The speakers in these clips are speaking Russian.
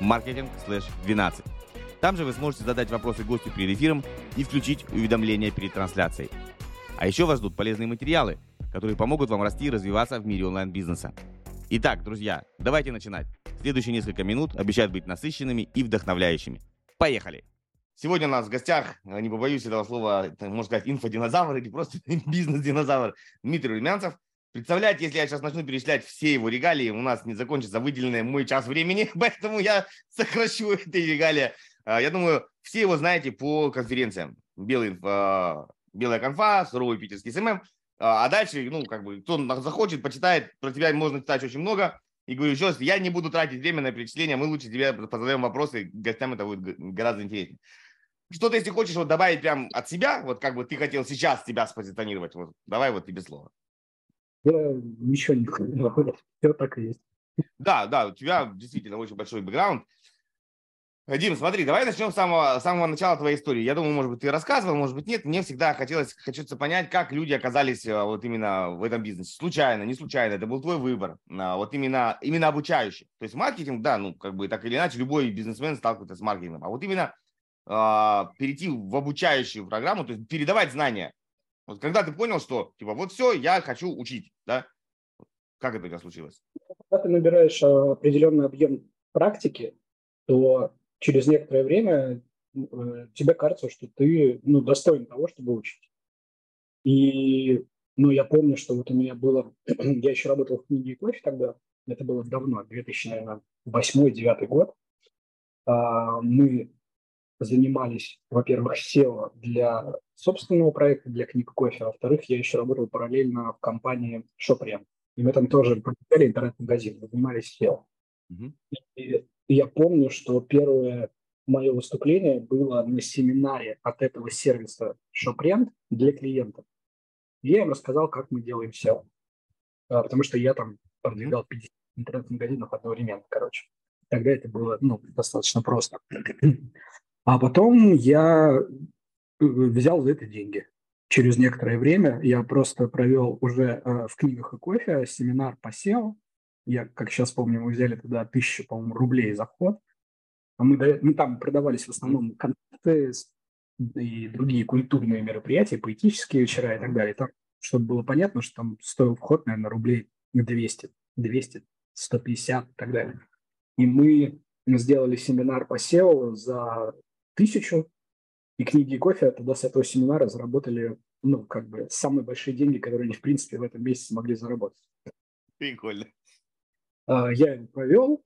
marketing/12. Там же вы сможете задать вопросы гостю перед эфиром и включить уведомления перед трансляцией. А еще вас ждут полезные материалы, которые помогут вам расти и развиваться в мире онлайн-бизнеса. Итак, друзья, давайте начинать. Следующие несколько минут обещают быть насыщенными и вдохновляющими. Поехали! Сегодня у нас в гостях, не побоюсь этого слова, можно сказать, инфодинозавр или просто бизнес-динозавр Дмитрий Румянцев – Представляете, если я сейчас начну перечислять все его регалии, у нас не закончится выделенный мой час времени, поэтому я сокращу эти регалии. А, я думаю, все его знаете по конференциям. Белый, а, белая конфа, суровый питерский SMM. А, а дальше, ну, как бы, кто захочет, почитает, про тебя можно читать очень много. И говорю еще раз, я не буду тратить время на перечисление, мы лучше тебе позадаем вопросы, гостям это будет гораздо интереснее. Что-то, если хочешь вот добавить прям от себя, вот как бы ты хотел сейчас себя спозиционировать, вот давай вот тебе слово. Я ничего не хочу. Все так и есть. Да, да, у тебя действительно очень большой бэкграунд. Дим, смотри, давай начнем с самого, самого начала твоей истории. Я думаю, может быть, ты рассказывал, может быть, нет. Мне всегда хотелось, хочется понять, как люди оказались э, вот именно в этом бизнесе. Случайно, не случайно, это был твой выбор. А, вот именно, именно обучающий. То есть маркетинг, да, ну, как бы так или иначе, любой бизнесмен сталкивается с маркетингом. А вот именно э, перейти в обучающую программу, то есть передавать знания, вот когда ты понял, что типа вот все, я хочу учить, да? Как это у тебя случилось? Когда ты набираешь а, определенный объем практики, то через некоторое время э, тебе кажется, что ты ну, достоин того, чтобы учить. И ну, я помню, что вот у меня было, я еще работал в книге и кофе тогда, это было давно, 2008-2009 год. А, мы занимались, во-первых, SEO для собственного проекта, для книг кофе, а во-вторых, я еще работал параллельно в компании Shopren. И мы там тоже продвигали интернет-магазин, занимались SEO. Mm-hmm. И, и я помню, что первое мое выступление было на семинаре от этого сервиса ShopRent для клиентов. Я им рассказал, как мы делаем SEO. А, потому что я там продвигал 50 интернет-магазинов одновременно, короче. Тогда это было ну, достаточно просто. А потом я э, взял за это деньги. Через некоторое время я просто провел уже э, в книгах и кофе семинар по SEO. Я, как сейчас помню, мы взяли тогда тысячу, по-моему, рублей за вход. А мы, мы там продавались в основном концерты и другие культурные мероприятия, поэтические вечера и так далее. Там, чтобы было понятно, что там стоил вход, наверное, рублей 200, 200, 150 и так далее. И мы сделали семинар по SEO за тысячу, и книги и кофе тогда с этого семинара заработали, ну, как бы, самые большие деньги, которые они, в принципе, в этом месяце могли заработать. Прикольно. А, я его провел,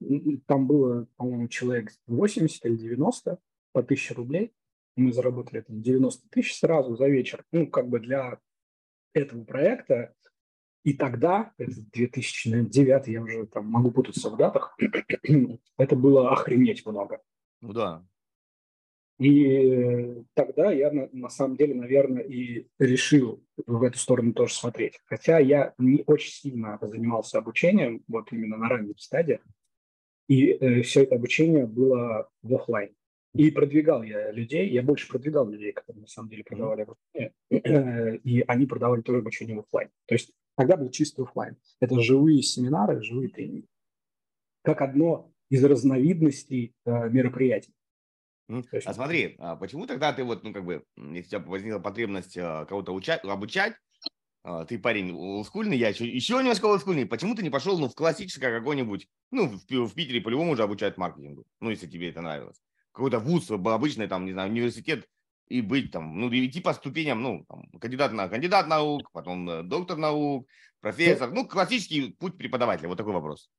там было, по-моему, человек 80 или 90 по 1000 рублей. Мы заработали там 90 тысяч сразу за вечер. Ну, как бы для этого проекта. И тогда, это 2009, я уже там могу путаться в датах, это было охренеть много. Ну да, и тогда я на, на самом деле, наверное, и решил в эту сторону тоже смотреть. Хотя я не очень сильно занимался обучением, вот именно на ранней стадии. И э, все это обучение было в офлайн. И продвигал я людей, я больше продвигал людей, которые на самом деле продавали обучение, и они продавали тоже обучение в офлайн. То есть тогда был чистый офлайн. Это живые семинары, живые тренинги. Как одно из разновидностей э, мероприятий. А смотри, а почему тогда ты вот, ну, как бы, если у тебя возникла потребность а, кого-то учать, обучать, а, ты парень олдскульный, я еще, еще немножко олдскульный, почему ты не пошел, ну, в классическое какое-нибудь, ну, в, в Питере по-любому уже обучают маркетингу, ну, если тебе это нравилось. Какой-то вуз, обычный, там, не знаю, университет, и быть там, ну, идти по ступеням, ну, там, кандидат на кандидат наук, потом э, доктор наук, профессор, ну, классический путь преподавателя, вот такой вопрос.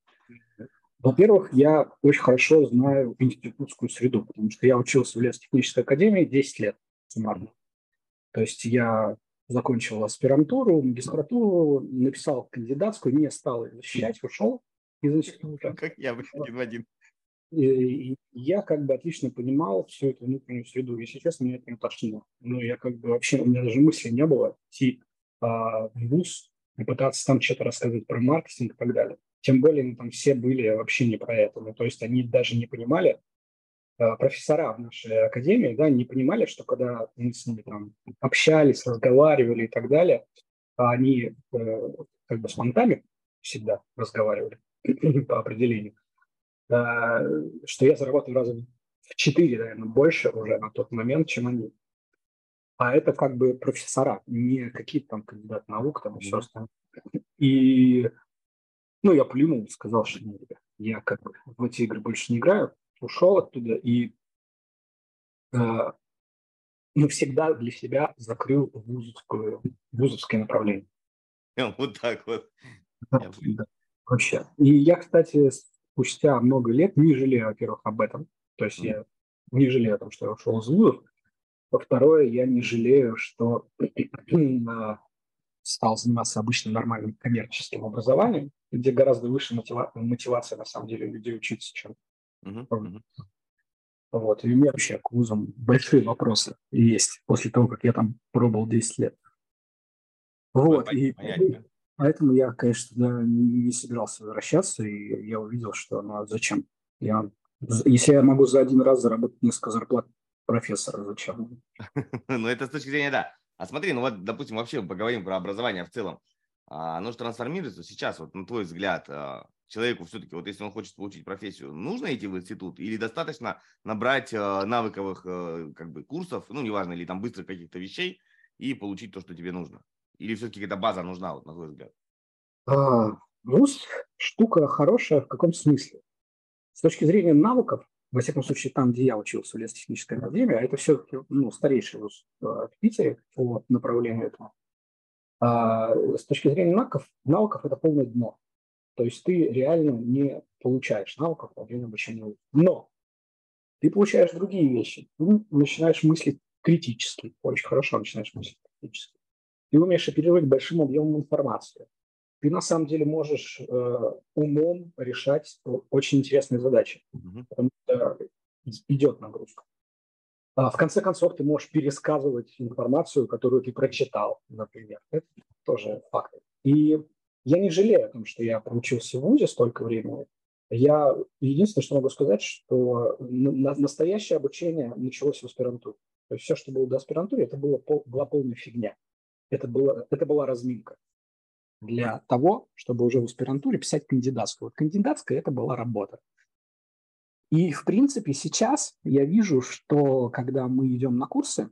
Во-первых, я очень хорошо знаю институтскую среду, потому что я учился в лесотехнической академии 10 лет суммарно. То есть я закончил аспирантуру, магистратуру, написал кандидатскую, не стал ее защищать, ушел из института. Как я, один в один. и, и я как бы отлично понимал всю эту внутреннюю среду. Если честно, меня это не тошнило. Ну, я как бы вообще, у меня даже мысли не было идти а, в ВУЗ и пытаться там что-то рассказывать про маркетинг и так далее. Тем более, ну, там все были вообще не про это. Ну, то есть они даже не понимали, а, профессора в нашей академии, да, не понимали, что когда мы с ними там общались, разговаривали и так далее, они э, как бы с мантами всегда разговаривали по определению, что я заработал раза в четыре, наверное, больше уже на тот момент, чем они. А это как бы профессора, не какие-то там кандидаты наук там и все остальное. И, ну, я плюнул, сказал, что нет, я как бы в эти игры больше не играю, ушел оттуда и э, навсегда для себя закрыл вузовскую, вузовское направление. Вот так вот. Да, да, вообще. И я, кстати, спустя много лет не жалею, во-первых, об этом. То есть mm. я не жалею о том, что я ушел из вузов. Во-второе, я не жалею, что стал заниматься обычным нормальным коммерческим образованием, где гораздо выше мотива- мотивация, на самом деле, людей учиться, чем mm-hmm. Вот. И у меня вообще к вузам большие вопросы есть после того, как я там пробовал 10 лет. Вот. И поэтому я, конечно, да, не собирался возвращаться, и я увидел, что ну а зачем? Я, если я могу за один раз заработать несколько зарплат профессора, зачем? Ну, это с точки зрения, да. А смотри, ну вот, допустим, вообще поговорим про образование в целом. А, оно же трансформируется сейчас, вот на твой взгляд, а, человеку все-таки, вот если он хочет получить профессию, нужно идти в институт или достаточно набрать а, навыковых как бы курсов, ну, неважно, или там быстрых каких-то вещей и получить то, что тебе нужно? Или все-таки эта база нужна, вот, на твой взгляд? А, ВУЗ штука хорошая в каком смысле? С точки зрения навыков, во всяком случае, там, где я учился в лесотехнической академии, а это все-таки ну, старейший вуз в Питере по направлению этому. А, с точки зрения навыков, навыков это полное дно. То есть ты реально не получаешь навыков во время обучения. Но ты получаешь другие вещи. Ты начинаешь мыслить критически. Очень хорошо начинаешь мыслить критически. Ты умеешь оперировать большим объемом информации. Ты на самом деле можешь э, умом решать очень интересные задачи, mm-hmm. потому что идет нагрузка. А в конце концов, ты можешь пересказывать информацию, которую ты прочитал, например. Это тоже факт. И я не жалею о том, что я проучился в ВУЗе столько времени. Я единственное, что могу сказать, что настоящее обучение началось в аспирантуре. То есть все, что было до аспирантуры, это было, была полная фигня. Это, было, это была разминка для того, чтобы уже в аспирантуре писать кандидатскую. Вот кандидатская – это была работа. И, в принципе, сейчас я вижу, что когда мы идем на курсы,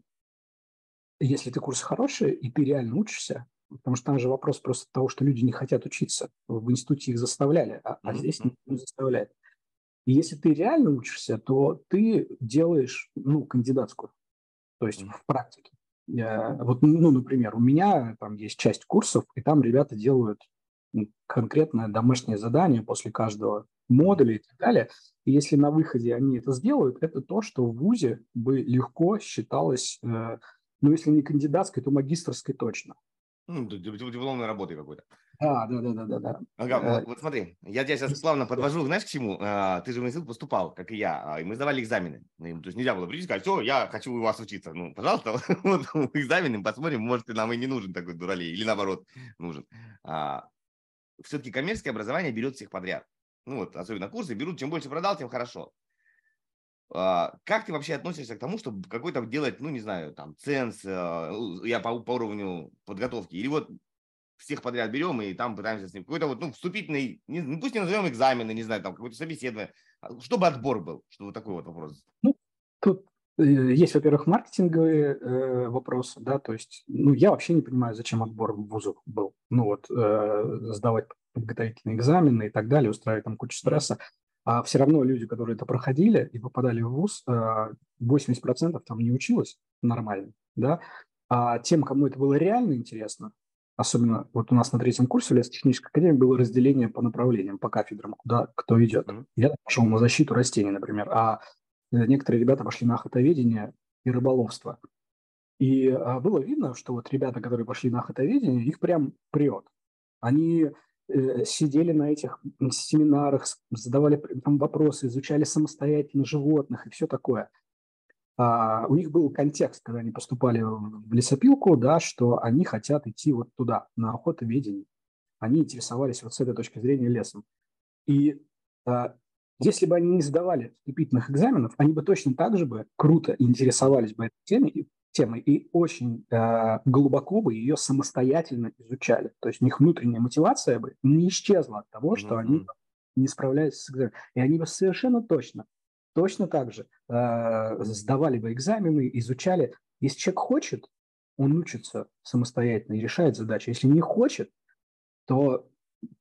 если ты курсы хорошие, и ты реально учишься, потому что там же вопрос просто того, что люди не хотят учиться. В институте их заставляли, а, а здесь никто не заставляет. И если ты реально учишься, то ты делаешь ну, кандидатскую, то есть в практике. Вот, ну, например, у меня там есть часть курсов, и там ребята делают конкретное домашнее задание после каждого модуля и так далее. И если на выходе они это сделают, это то, что в ВУЗе бы легко считалось, э, ну, если не кандидатской, то магистрской точно. Ну, дипломной работы какой-то. Да, да, да, да, да. да. Ага, вот, э, вот смотри, я тебя сейчас плавно подвожу, знаешь, к чему? А, ты же в институт поступал, как и я, а, и мы сдавали экзамены. То есть нельзя было прийти и сказать, все, я хочу у вас учиться. Ну, пожалуйста, вот экзамены посмотрим, может, нам и не нужен такой дуралей, или наоборот, нужен. А, все-таки коммерческое образование берет всех подряд. Ну вот, особенно курсы берут, чем больше продал, тем хорошо. Как ты вообще относишься к тому, чтобы какой-то делать, ну, не знаю, там, ценс, я по, по уровню подготовки, или вот всех подряд берем и там пытаемся с ним какой-то вот, ну, вступительный, не, ну, пусть не назовем экзамены, не знаю, там, какое-то собеседование, а, чтобы отбор был, что вот такой вот вопрос. Ну, тут есть, во-первых, маркетинговые э, вопросы, да, то есть, ну, я вообще не понимаю, зачем отбор в вузах был. Ну, вот, э, сдавать подготовительные экзамены и так далее, устраивать там кучу стресса. А все равно люди, которые это проходили и попадали в ВУЗ, 80% э, там не училось нормально, да, а тем, кому это было реально интересно, особенно вот у нас на третьем курсе в лесотехнической академии было разделение по направлениям, по кафедрам, куда кто идет. Mm-hmm. Я пошел на защиту растений, например, а э, некоторые ребята пошли на охотоведение и рыболовство. И а, было видно, что вот ребята, которые пошли на охотоведение, их прям прет. Они э, сидели на этих семинарах, задавали там вопросы, изучали самостоятельно животных и все такое. А, у них был контекст, когда они поступали в лесопилку, да, что они хотят идти вот туда, на охотоведение. Они интересовались вот с этой точки зрения лесом. И а, если бы они не сдавали вступительных экзаменов, они бы точно так же бы круто интересовались бы этой темой, темой и очень э, глубоко бы ее самостоятельно изучали. То есть у них внутренняя мотивация бы не исчезла от того, что mm-hmm. они не справляются с экзаменом. И они бы совершенно точно, точно так же э, сдавали бы экзамены, изучали. Если человек хочет, он учится самостоятельно и решает задачи. Если не хочет, то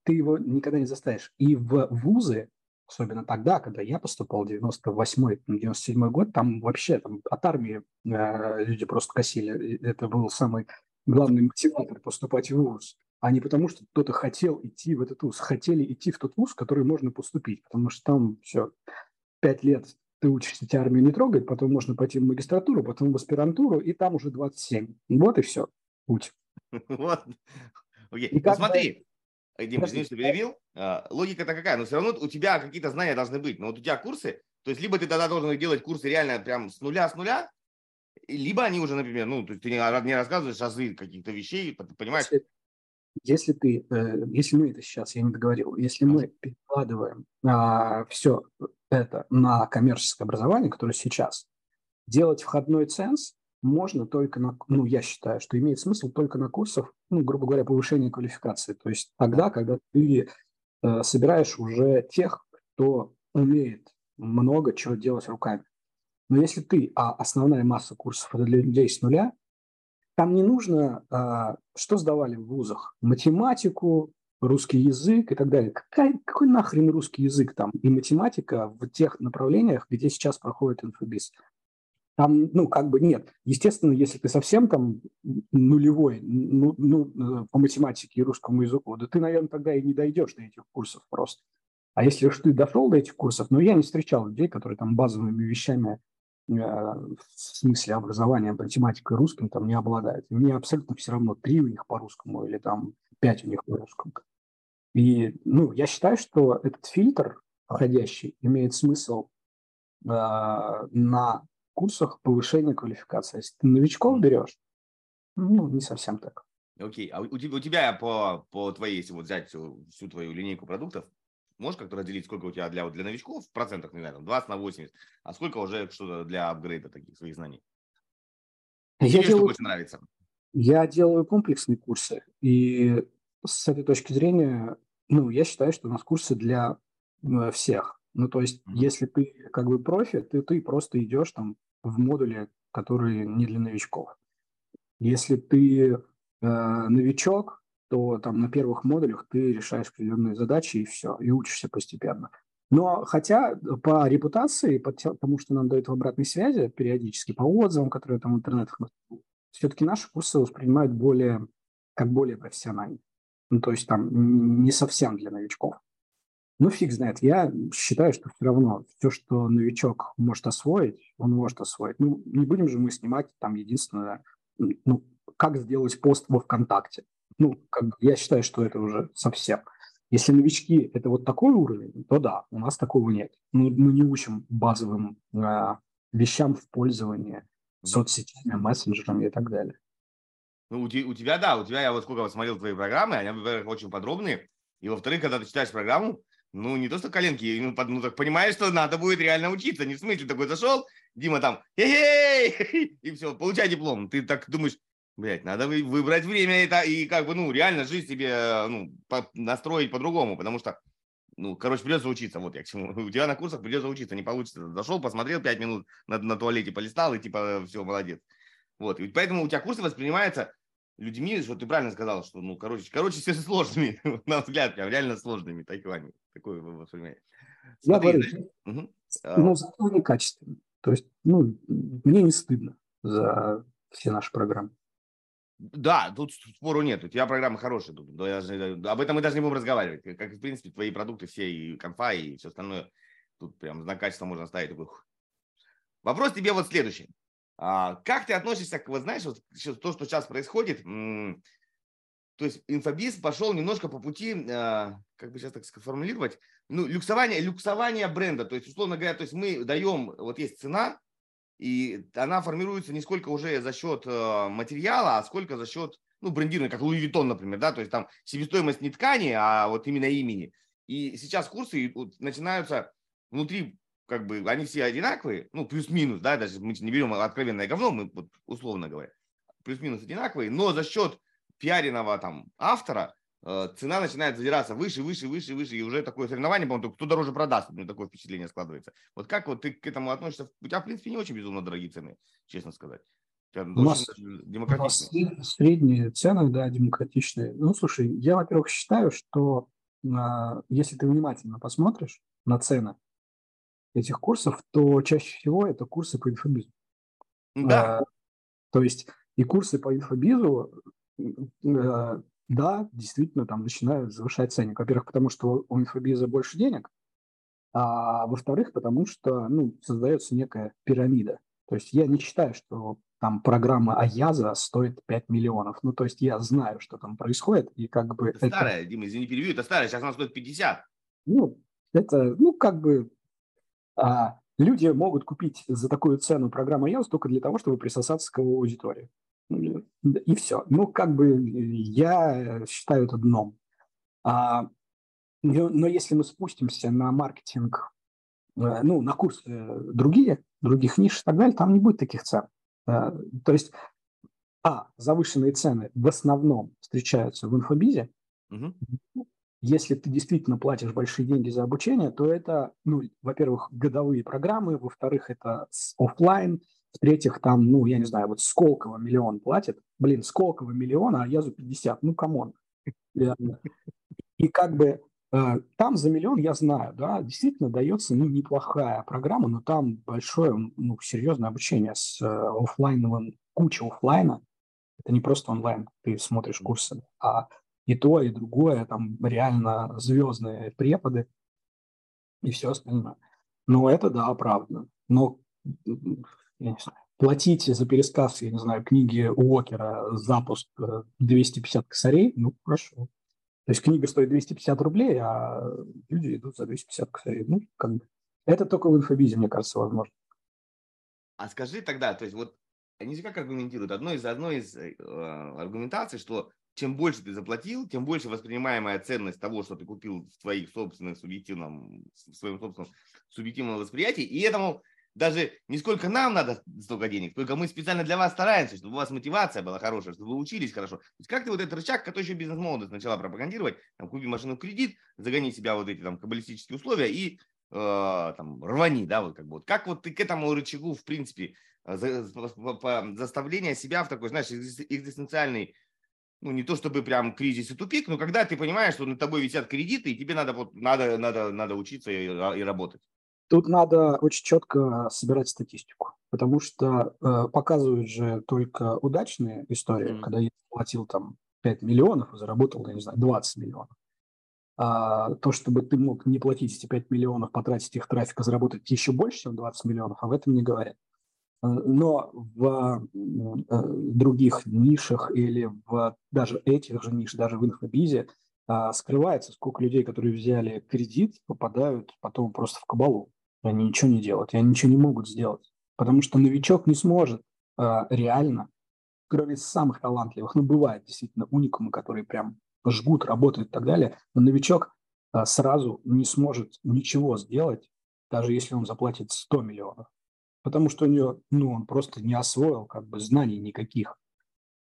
ты его никогда не заставишь. И в вузы особенно тогда, когда я поступал, 98-97 год, там вообще там, от армии э, люди просто косили. Это был самый главный мотиватор поступать в ВУЗ, а не потому, что кто-то хотел идти в этот ВУЗ. Хотели идти в тот ВУЗ, в который можно поступить, потому что там все, пять лет ты учишься, тебя армию не трогает, потом можно пойти в магистратуру, потом в аспирантуру, и там уже 27. Вот и все, путь. Вот. Окей. Ну смотри, Э, Дим, извини, что перебил. А, логика-то какая? Но все равно у тебя какие-то знания должны быть. Но вот у тебя курсы, то есть либо ты тогда должен делать курсы реально прям с нуля, с нуля, либо они уже, например, ну, то есть ты не рассказываешь азы каких-то вещей, понимаешь? Если, если ты, э, если мы это сейчас, я не договорил, если мы перекладываем а, все это на коммерческое образование, которое сейчас, делать входной ценз можно только на, ну, я считаю, что имеет смысл только на курсах, ну, грубо говоря, повышения квалификации. То есть тогда, когда ты э, собираешь уже тех, кто умеет много чего делать руками. Но если ты, а основная масса курсов это для людей с нуля, там не нужно, а, что сдавали в вузах? Математику, русский язык и так далее. Какая, какой нахрен русский язык там и математика в тех направлениях, где сейчас проходит инфобиз? Там, ну, как бы нет. Естественно, если ты совсем там нулевой ну, ну, э, по математике и русскому языку, да ты, наверное, тогда и не дойдешь до этих курсов просто. А если уж ты дошел до этих курсов, ну, я не встречал людей, которые там базовыми вещами э, в смысле образования математикой и русским там не обладают. Мне абсолютно все равно, три у них по русскому или там пять у них по русскому. И, ну, я считаю, что этот фильтр входящий имеет смысл э, на курсах повышения квалификации. Если ты новичков берешь, ну, не совсем так. Окей, а у тебя, у тебя по, по твоей, если вот взять всю, всю твою линейку продуктов, можешь как-то разделить, сколько у тебя для, для новичков в процентах, не знаю, 20 на 80, а сколько уже что-то для апгрейда таких своих знаний? Я Тебе делаю, что больше нравится? Я делаю комплексные курсы, и с этой точки зрения, ну, я считаю, что у нас курсы для э, всех. Ну, то есть, mm-hmm. если ты как бы профи, ты, ты просто идешь там в модуле, который не для новичков. Если ты э, новичок, то там на первых модулях ты решаешь определенные задачи и все, и учишься постепенно. Но хотя по репутации, по тому, что нам дают в обратной связи периодически, по отзывам, которые там в интернетах, все-таки наши курсы воспринимают более, как более профессионально. Ну, то есть там не совсем для новичков. Ну, фиг знает. Я считаю, что все равно все, что новичок может освоить, он может освоить. Ну, не будем же мы снимать там единственное, ну, как сделать пост во ВКонтакте. Ну, как я считаю, что это уже совсем. Если новички – это вот такой уровень, то да, у нас такого нет. Ну, мы не учим базовым э, вещам в пользовании соцсетями, мессенджерами и так далее. Ну, у, у тебя, да, у тебя, я вот сколько смотрел твои программы, они, во-первых, очень подробные, и, во-вторых, когда ты читаешь программу, ну, не то, что коленки, ну, под, ну так понимаешь, что надо будет реально учиться. Не в смысле такой зашел, Дима там, хе-хей, и все, получай диплом. Ты так думаешь, блядь, надо выбрать время это и как бы, ну, реально жизнь себе, ну, по, настроить по-другому, потому что, ну, короче, придется учиться, вот я к чему. У тебя на курсах придется учиться, не получится. Зашел, посмотрел пять минут на, на туалете, полистал и типа, все, молодец. Вот, и поэтому у тебя курсы воспринимаются людьми, что ты правильно сказал, что, ну, короче, короче, все сложными, на взгляд, прям реально сложными, такими, такой воспринимание. Я говорю, угу. ну, зато они качественные. То есть, ну, мне не стыдно за все наши программы. Да, тут спору нет. У тебя программы хорошие. Тут, об этом мы даже не будем разговаривать. Как, в принципе, твои продукты все, и конфа, и все остальное. Тут прям на качество можно ставить. Такой. Вопрос тебе вот следующий. А, как ты относишься к, вот знаешь, вот то, что сейчас происходит, то есть инфобиз пошел немножко по пути, э, как бы сейчас так сформулировать, ну, люксование, люксование бренда. То есть, условно говоря, то есть мы даем, вот есть цена, и она формируется не сколько уже за счет э, материала, а сколько за счет, ну, брендирования, как Луи Виттон, например, да, то есть там себестоимость не ткани, а вот именно имени. И сейчас курсы начинаются внутри, как бы, они все одинаковые, ну, плюс-минус, да, даже мы не берем откровенное говно, мы вот условно говоря, плюс-минус одинаковые, но за счет пиаренного там автора э, цена начинает задираться выше, выше, выше, выше, и уже такое соревнование, по-моему, кто дороже продаст, у меня такое впечатление складывается. Вот как вот ты к этому относишься? У тебя, в принципе, не очень безумно дорогие цены, честно сказать. У, у нас, средние цены, да, демократичные. Ну, слушай, я, во-первых, считаю, что э, если ты внимательно посмотришь на цены этих курсов, то чаще всего это курсы по инфобизу. Да. Э, то есть и курсы по инфобизу Э, да, действительно, там начинают завышать ценник. Во-первых, потому что у инфобиза больше денег, а во-вторых, потому что ну, создается некая пирамида. То есть я не считаю, что там программа Аяза стоит 5 миллионов. Ну, то есть я знаю, что там происходит, и как бы... Это, это... старая, Дима, извини, перебью, это старая, сейчас она стоит 50. Ну, это, ну, как бы... А, люди могут купить за такую цену программу Аяза только для того, чтобы присосаться к его аудитории. И все. Ну, как бы я считаю это дном. А, но если мы спустимся на маркетинг, э, ну, на курсы другие, других ниш и так далее, там не будет таких цен. Э, то есть, а, завышенные цены в основном встречаются в инфобизе. Угу. Если ты действительно платишь большие деньги за обучение, то это, ну, во-первых, годовые программы, во-вторых, это офлайн, в-третьих, там, ну, я не знаю, вот Сколково миллион платит. Блин, Сколково миллион, а Язу 50. Ну, come on. И как бы э, там за миллион, я знаю, да, действительно дается ну, неплохая программа, но там большое, ну, серьезное обучение с э, офлайновым, куча офлайна. Это не просто онлайн, ты смотришь курсы, а и то, и другое, там реально звездные преподы и все остальное. Но это, да, правда. Но я не знаю, платить за пересказ, я не знаю, книги Уокера запуск 250 э, косарей, ну, хорошо. То есть книга стоит 250 рублей, а люди идут за 250 косарей. Ну, как бы. Это только в инфобизе, мне кажется, возможно. А скажи тогда, то есть вот они же как аргументируют? Одно из, одно из э, аргументаций, что чем больше ты заплатил, тем больше воспринимаемая ценность того, что ты купил в твоих собственных субъективном, в своем собственном субъективном восприятии. И этому даже не сколько нам надо столько денег, только мы специально для вас стараемся, чтобы у вас мотивация была хорошая, чтобы вы учились хорошо. То есть как ты вот этот рычаг, который еще бизнес-молодость начала пропагандировать, там, купи машину в кредит, загони себя вот эти там каббалистические условия и э, там рвани, да, вот как бы. Вот. Как вот ты к этому рычагу, в принципе, э, за, по, по, заставление себя в такой, знаешь, экзистенциальный ну, не то чтобы прям кризис и тупик, но когда ты понимаешь, что над тобой висят кредиты, и тебе надо, вот, надо, надо, надо учиться и, и работать. Тут надо очень четко собирать статистику, потому что э, показывают же только удачные истории, mm-hmm. когда я платил там 5 миллионов и заработал, я не знаю, 20 миллионов. А то, чтобы ты мог не платить эти 5 миллионов, потратить их трафик и заработать еще больше, чем 20 миллионов, об этом не говорят. Э, но в э, других нишах или в даже этих же ниш, даже в инфобизе, а, скрывается, сколько людей, которые взяли кредит, попадают потом просто в кабалу. Они ничего не делают, и они ничего не могут сделать. Потому что новичок не сможет а, реально, кроме самых талантливых, ну, бывает действительно уникумы, которые прям жгут, работают и так далее, но новичок а, сразу не сможет ничего сделать, даже если он заплатит 100 миллионов. Потому что у него, ну, он просто не освоил как бы знаний никаких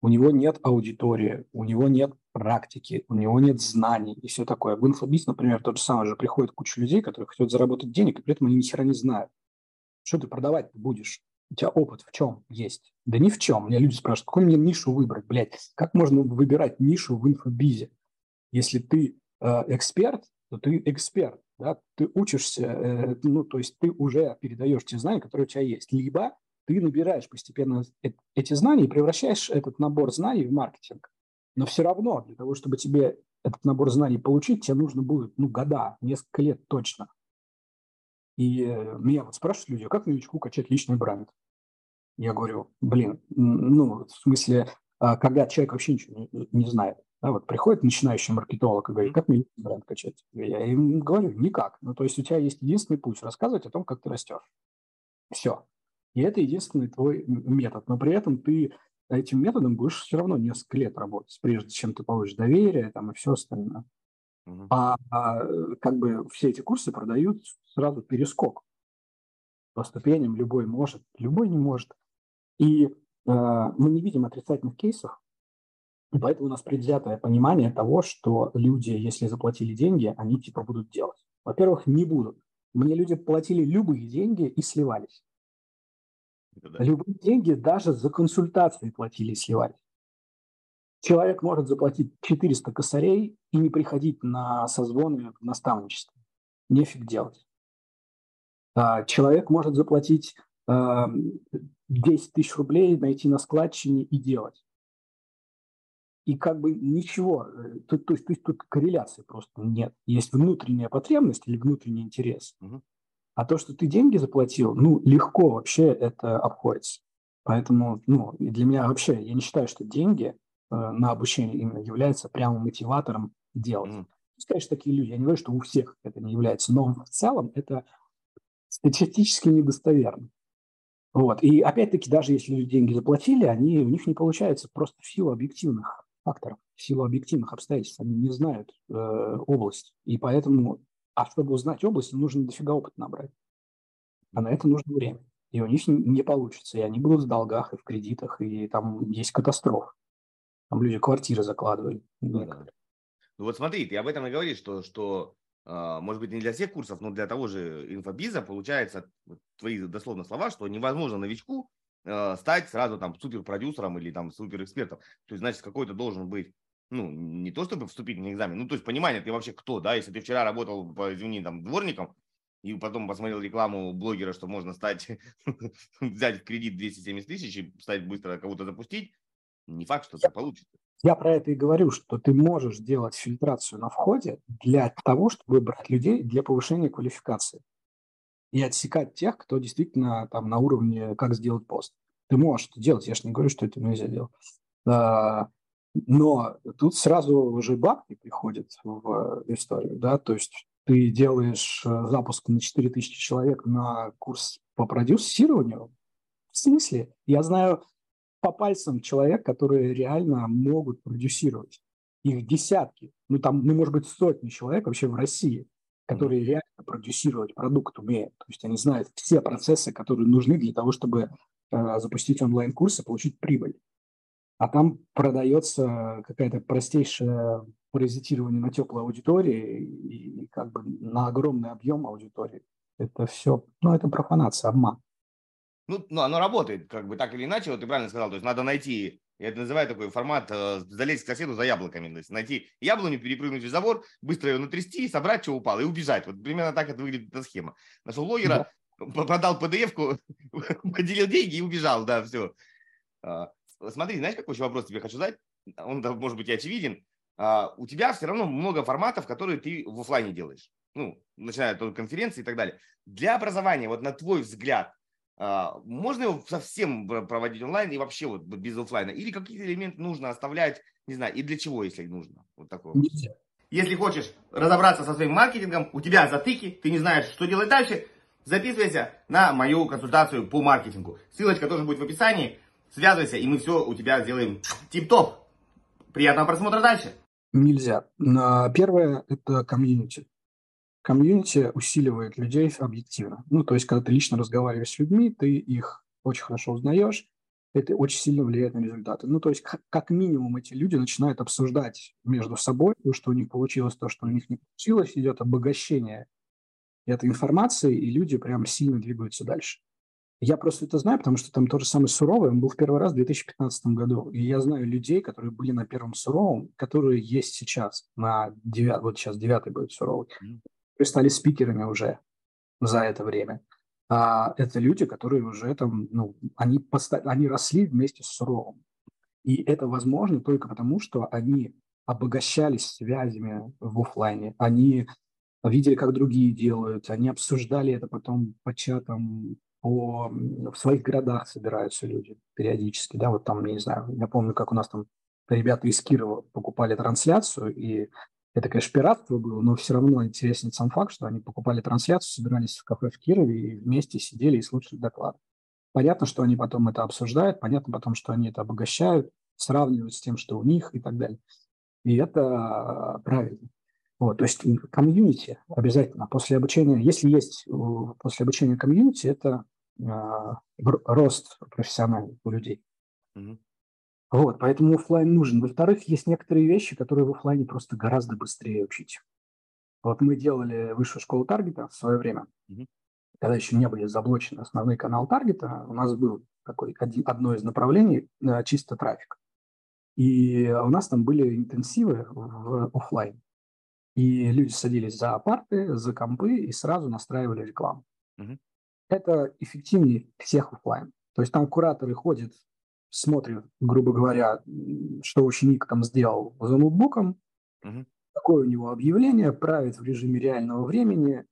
у него нет аудитории, у него нет практики, у него нет знаний и все такое. В инфобиз, например, тот же самый же приходит куча людей, которые хотят заработать денег, и при этом они ни хера не знают. Что ты продавать будешь? У тебя опыт в чем есть? Да ни в чем. Меня люди спрашивают, какую мне нишу выбрать, блядь? Как можно выбирать нишу в инфобизе? Если ты э, эксперт, то ты эксперт, да? Ты учишься, э, ну, то есть ты уже передаешь те знания, которые у тебя есть. Либо ты набираешь постепенно эти знания и превращаешь этот набор знаний в маркетинг. Но все равно для того, чтобы тебе этот набор знаний получить, тебе нужно будет ну, года, несколько лет точно. И э, меня вот спрашивают люди, а как новичку качать личный бренд? Я говорю, блин, ну, в смысле, а, когда человек вообще ничего не, не знает. Да, вот приходит начинающий маркетолог и говорит, как мне бренд качать? Я им говорю, никак. Ну, то есть у тебя есть единственный путь рассказывать о том, как ты растешь. Все. И это единственный твой метод. Но при этом ты этим методом будешь все равно несколько лет работать, прежде чем ты получишь доверие там, и все остальное. Uh-huh. А, а как бы все эти курсы продают сразу перескок по ступеням. Любой может, любой не может. И э, мы не видим отрицательных кейсов, поэтому у нас предвзятое понимание того, что люди, если заплатили деньги, они типа будут делать. Во-первых, не будут. Мне люди платили любые деньги и сливались. Да. Любые деньги даже за консультации платили и сливались. Человек может заплатить 400 косарей и не приходить на созвоны в наставничество. Нефиг делать. А, человек может заплатить 10 тысяч рублей, найти на складчине и делать и как бы ничего, э, то, то, есть, то есть тут корреляции просто нет. Есть внутренняя потребность или внутренний интерес. Угу. А то, что ты деньги заплатил, ну, легко вообще это обходится. Поэтому, ну, и для меня вообще, я не считаю, что деньги э, на обучение именно являются прямо мотиватором делать. Mm. Конечно, такие люди, я не говорю, что у всех это не является, но в целом это статистически недостоверно. Вот. И опять-таки, даже если люди деньги заплатили, они, у них не получается просто в силу объективных факторов, в силу объективных обстоятельств. Они не знают э, область. И поэтому, а чтобы узнать область, нужно дофига опыта набрать. А на это нужно время. И у них не получится. И они будут в долгах и в кредитах, и там есть катастрофа. Там люди квартиры закладывали. Ну, ну вот смотри, ты об этом и говоришь, что, что э, может быть, не для всех курсов, но для того же инфобиза получается, твои дословно слова, что невозможно новичку Э, стать сразу там суперпродюсером или там суперэкспертом. То есть, значит, какой-то должен быть ну, не то чтобы вступить на экзамен, ну, то есть понимание, ты вообще кто, да, если ты вчера работал, извини, там, дворником, и потом посмотрел рекламу блогера, что можно стать, взять в кредит 270 тысяч и стать быстро кого-то запустить, не факт, что это получится. Я про это и говорю, что ты можешь делать фильтрацию на входе для того, чтобы брать людей для повышения квалификации и отсекать тех, кто действительно там на уровне «как сделать пост». Ты можешь это делать, я же не говорю, что это нельзя делать. А, но тут сразу уже бабки приходят в историю, да, то есть ты делаешь э, запуск на 4000 человек на курс по продюсированию. В смысле? Я знаю по пальцам человек, которые реально могут продюсировать. Их десятки, ну там, ну, может быть, сотни человек вообще в России которые реально продюсировать продукт умеют. То есть они знают все процессы, которые нужны для того, чтобы э, запустить онлайн-курс и получить прибыль. А там продается какая-то простейшее паразитирование на теплой аудитории и, и как бы на огромный объем аудитории. Это все, ну, это профанация, обман. Ну, ну, оно работает, как бы так или иначе, вот ты правильно сказал, то есть надо найти я это называю такой формат э, залезть к соседу за яблоками. То есть найти яблоню, перепрыгнуть через забор, быстро ее натрясти, собрать, что упало, и убежать. Вот примерно так это выглядит эта схема. Нашел блогера, да. продал PDF-ку, поделил деньги и убежал, да, все. А, смотри, знаешь, какой еще вопрос тебе хочу задать? Он, может быть, и очевиден. А, у тебя все равно много форматов, которые ты в офлайне делаешь. Ну, начиная от конференции и так далее. Для образования, вот на твой взгляд, можно его совсем проводить онлайн и вообще вот без офлайна? Или какие-то элементы нужно оставлять, не знаю, и для чего, если нужно? Вот такое. Нельзя. Если хочешь разобраться со своим маркетингом, у тебя затыки, ты не знаешь, что делать дальше, записывайся на мою консультацию по маркетингу. Ссылочка тоже будет в описании. Связывайся, и мы все у тебя сделаем тип-топ. Приятного просмотра дальше. Нельзя. Первое – это комьюнити комьюнити усиливает людей объективно. Ну, то есть, когда ты лично разговариваешь с людьми, ты их очень хорошо узнаешь, это очень сильно влияет на результаты. Ну, то есть, как минимум, эти люди начинают обсуждать между собой то, что у них получилось, то, что у них не получилось, идет обогащение этой информации, и люди прям сильно двигаются дальше. Я просто это знаю, потому что там то же самое суровое. Он был в первый раз в 2015 году. И я знаю людей, которые были на первом суровом, которые есть сейчас на девятом, вот сейчас девятый будет суровый стали спикерами уже за это время. А это люди, которые уже там, ну, они, поста- они росли вместе с Суровым. И это возможно только потому, что они обогащались связями в офлайне. Они видели, как другие делают, они обсуждали это потом по чатам, по... в своих городах собираются люди периодически, да, вот там, не знаю, я помню, как у нас там ребята из Кирова покупали трансляцию, и это, конечно, пиратство было, но все равно интересен сам факт, что они покупали трансляцию, собирались в кафе в Кирове и вместе сидели и слушали доклад. Понятно, что они потом это обсуждают, понятно потом, что они это обогащают, сравнивают с тем, что у них и так далее. И это правильно. Вот, то есть комьюнити обязательно после обучения, если есть после обучения комьюнити, это э, рост профессиональный у людей. Mm-hmm. Вот, поэтому офлайн нужен. Во-вторых, есть некоторые вещи, которые в офлайне просто гораздо быстрее учить. Вот мы делали высшую школу таргета в свое время, mm-hmm. когда еще не были заблочены основные каналы таргета, у нас был такой один, одно из направлений э, чисто трафик. И у нас там были интенсивы в офлайн. И люди садились за парты, за компы и сразу настраивали рекламу. Угу. Это эффективнее всех офлайн. То есть там кураторы ходят, смотрят, грубо говоря, что ученик там сделал за ноутбуком, угу. какое у него объявление, правит в режиме реального времени,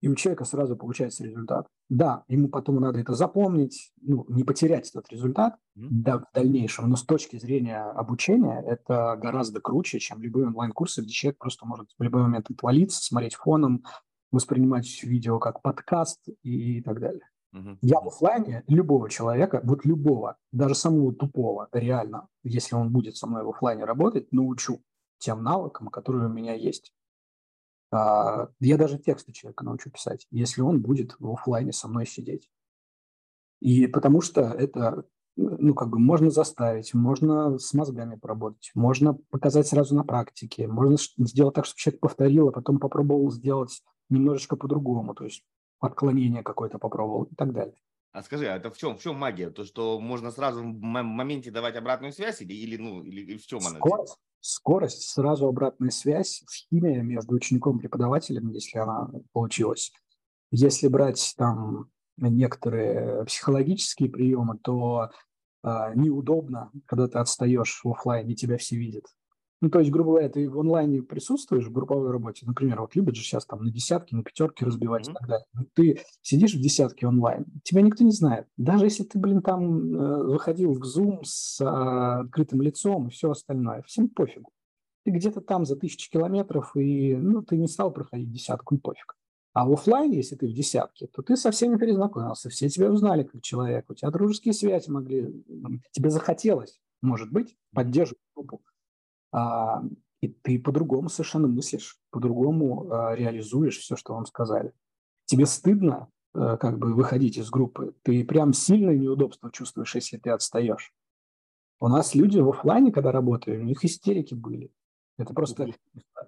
и у человека сразу получается результат. Да, ему потом надо это запомнить, ну, не потерять этот результат mm-hmm. да, в дальнейшем, но с точки зрения обучения это гораздо круче, чем любые онлайн-курсы, где человек просто может в любой момент отвалиться, смотреть фоном, воспринимать видео как подкаст и, и так далее. Mm-hmm. Я в офлайне любого человека, вот любого, даже самого тупого, реально, если он будет со мной в офлайне работать, научу тем навыкам, которые у меня есть. А, я даже тексты человека научу писать, если он будет в офлайне со мной сидеть. И потому что это, ну, как бы можно заставить, можно с мозгами поработать, можно показать сразу на практике, можно сделать так, чтобы человек повторил, а потом попробовал сделать немножечко по-другому, то есть отклонение какое-то попробовал и так далее. А скажи, а это в чем, в чем магия? То, что можно сразу в моменте давать обратную связь или, или, ну, или в чем она? Скорость, скорость, сразу обратная связь, химия между учеником и преподавателем, если она получилась. Если брать там некоторые психологические приемы, то э, неудобно, когда ты отстаешь в офлайне, тебя все видят. Ну, то есть, грубо говоря, ты в онлайне присутствуешь в групповой работе, например, вот любят же сейчас там на десятки, на пятерки разбивать mm-hmm. и так далее. Ты сидишь в десятке онлайн, тебя никто не знает. Даже если ты, блин, там э, выходил в Zoom с э, открытым лицом и все остальное, всем пофигу. Ты где-то там за тысячи километров, и ну, ты не стал проходить десятку, и пофиг. А в офлайне, если ты в десятке, то ты со всеми перезнакомился, все тебя узнали как человек, у тебя дружеские связи могли, тебе захотелось, может быть, поддерживать группу и ты по-другому совершенно мыслишь, по-другому а, реализуешь все, что вам сказали. Тебе стыдно а, как бы выходить из группы, ты прям сильное неудобство чувствуешь, если ты отстаешь. У нас люди в офлайне, когда работали, у них истерики были. Это просто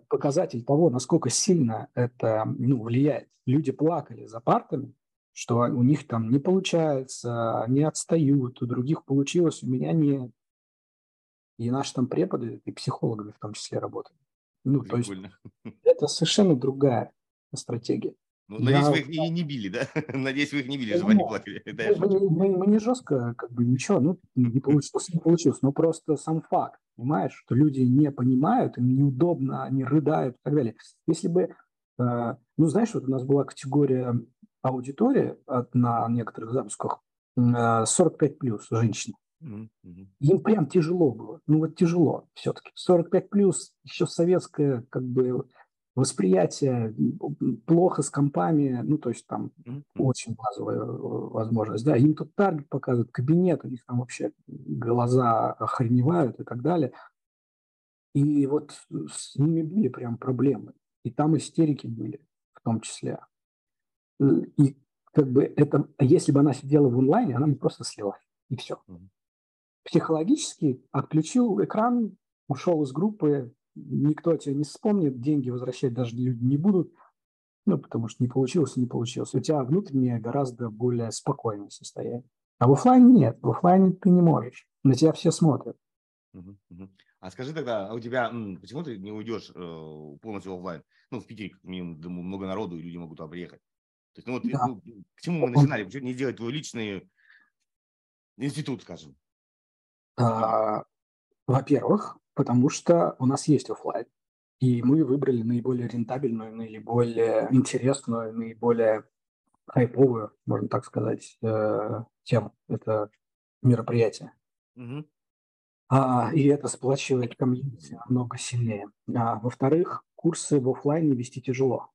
показатель того, насколько сильно это ну, влияет. Люди плакали за партами, что у них там не получается, они отстают, у других получилось, у меня нет. И наши там преподы, и психологами в том числе работают. Ну, Прикольно. то есть это совершенно другая стратегия. Ну, надеюсь, я... вы их не, не били, да? Надеюсь, вы их не били, чтобы они плакали. мы, мы, мы, мы не жестко, как бы ничего, ну, не получилось, не получилось, но просто сам факт, понимаешь, что люди не понимают, им неудобно, они рыдают и так далее. Если бы, э, ну, знаешь, вот у нас была категория аудитория на некоторых запусках э, 45 плюс женщин. Им прям тяжело было. Ну вот тяжело все-таки. 45 плюс, еще советское как бы восприятие, плохо с компами, ну то есть там mm-hmm. очень базовая э, возможность. Да, им тут таргет показывают, кабинет, у них там вообще глаза охреневают и так далее. И вот с ними были прям проблемы. И там истерики были в том числе. И как бы это, если бы она сидела в онлайне, она бы просто слилась. И все. Mm-hmm психологически отключил экран, ушел из группы, никто тебя не вспомнит, деньги возвращать даже люди не будут, ну, потому что не получилось не получилось. У тебя внутреннее гораздо более спокойное состояние. А в офлайне нет, в офлайне ты не можешь, на тебя все смотрят. А скажи тогда, а у тебя, почему ты не уйдешь э, полностью офлайн? Ну, в Питере, как минимум, много народу, и люди могут туда приехать. То есть, ну, вот, да. ну, к чему мы начинали? Почему не сделать твой личный институт, скажем? А, во-первых, потому что у нас есть офлайн, и мы выбрали наиболее рентабельную, наиболее интересную, наиболее хайповую, можно так сказать, э, тему. Это мероприятие. Угу. А, и это сплачивает комьюнити намного сильнее. А, во-вторых, курсы в офлайне вести тяжело.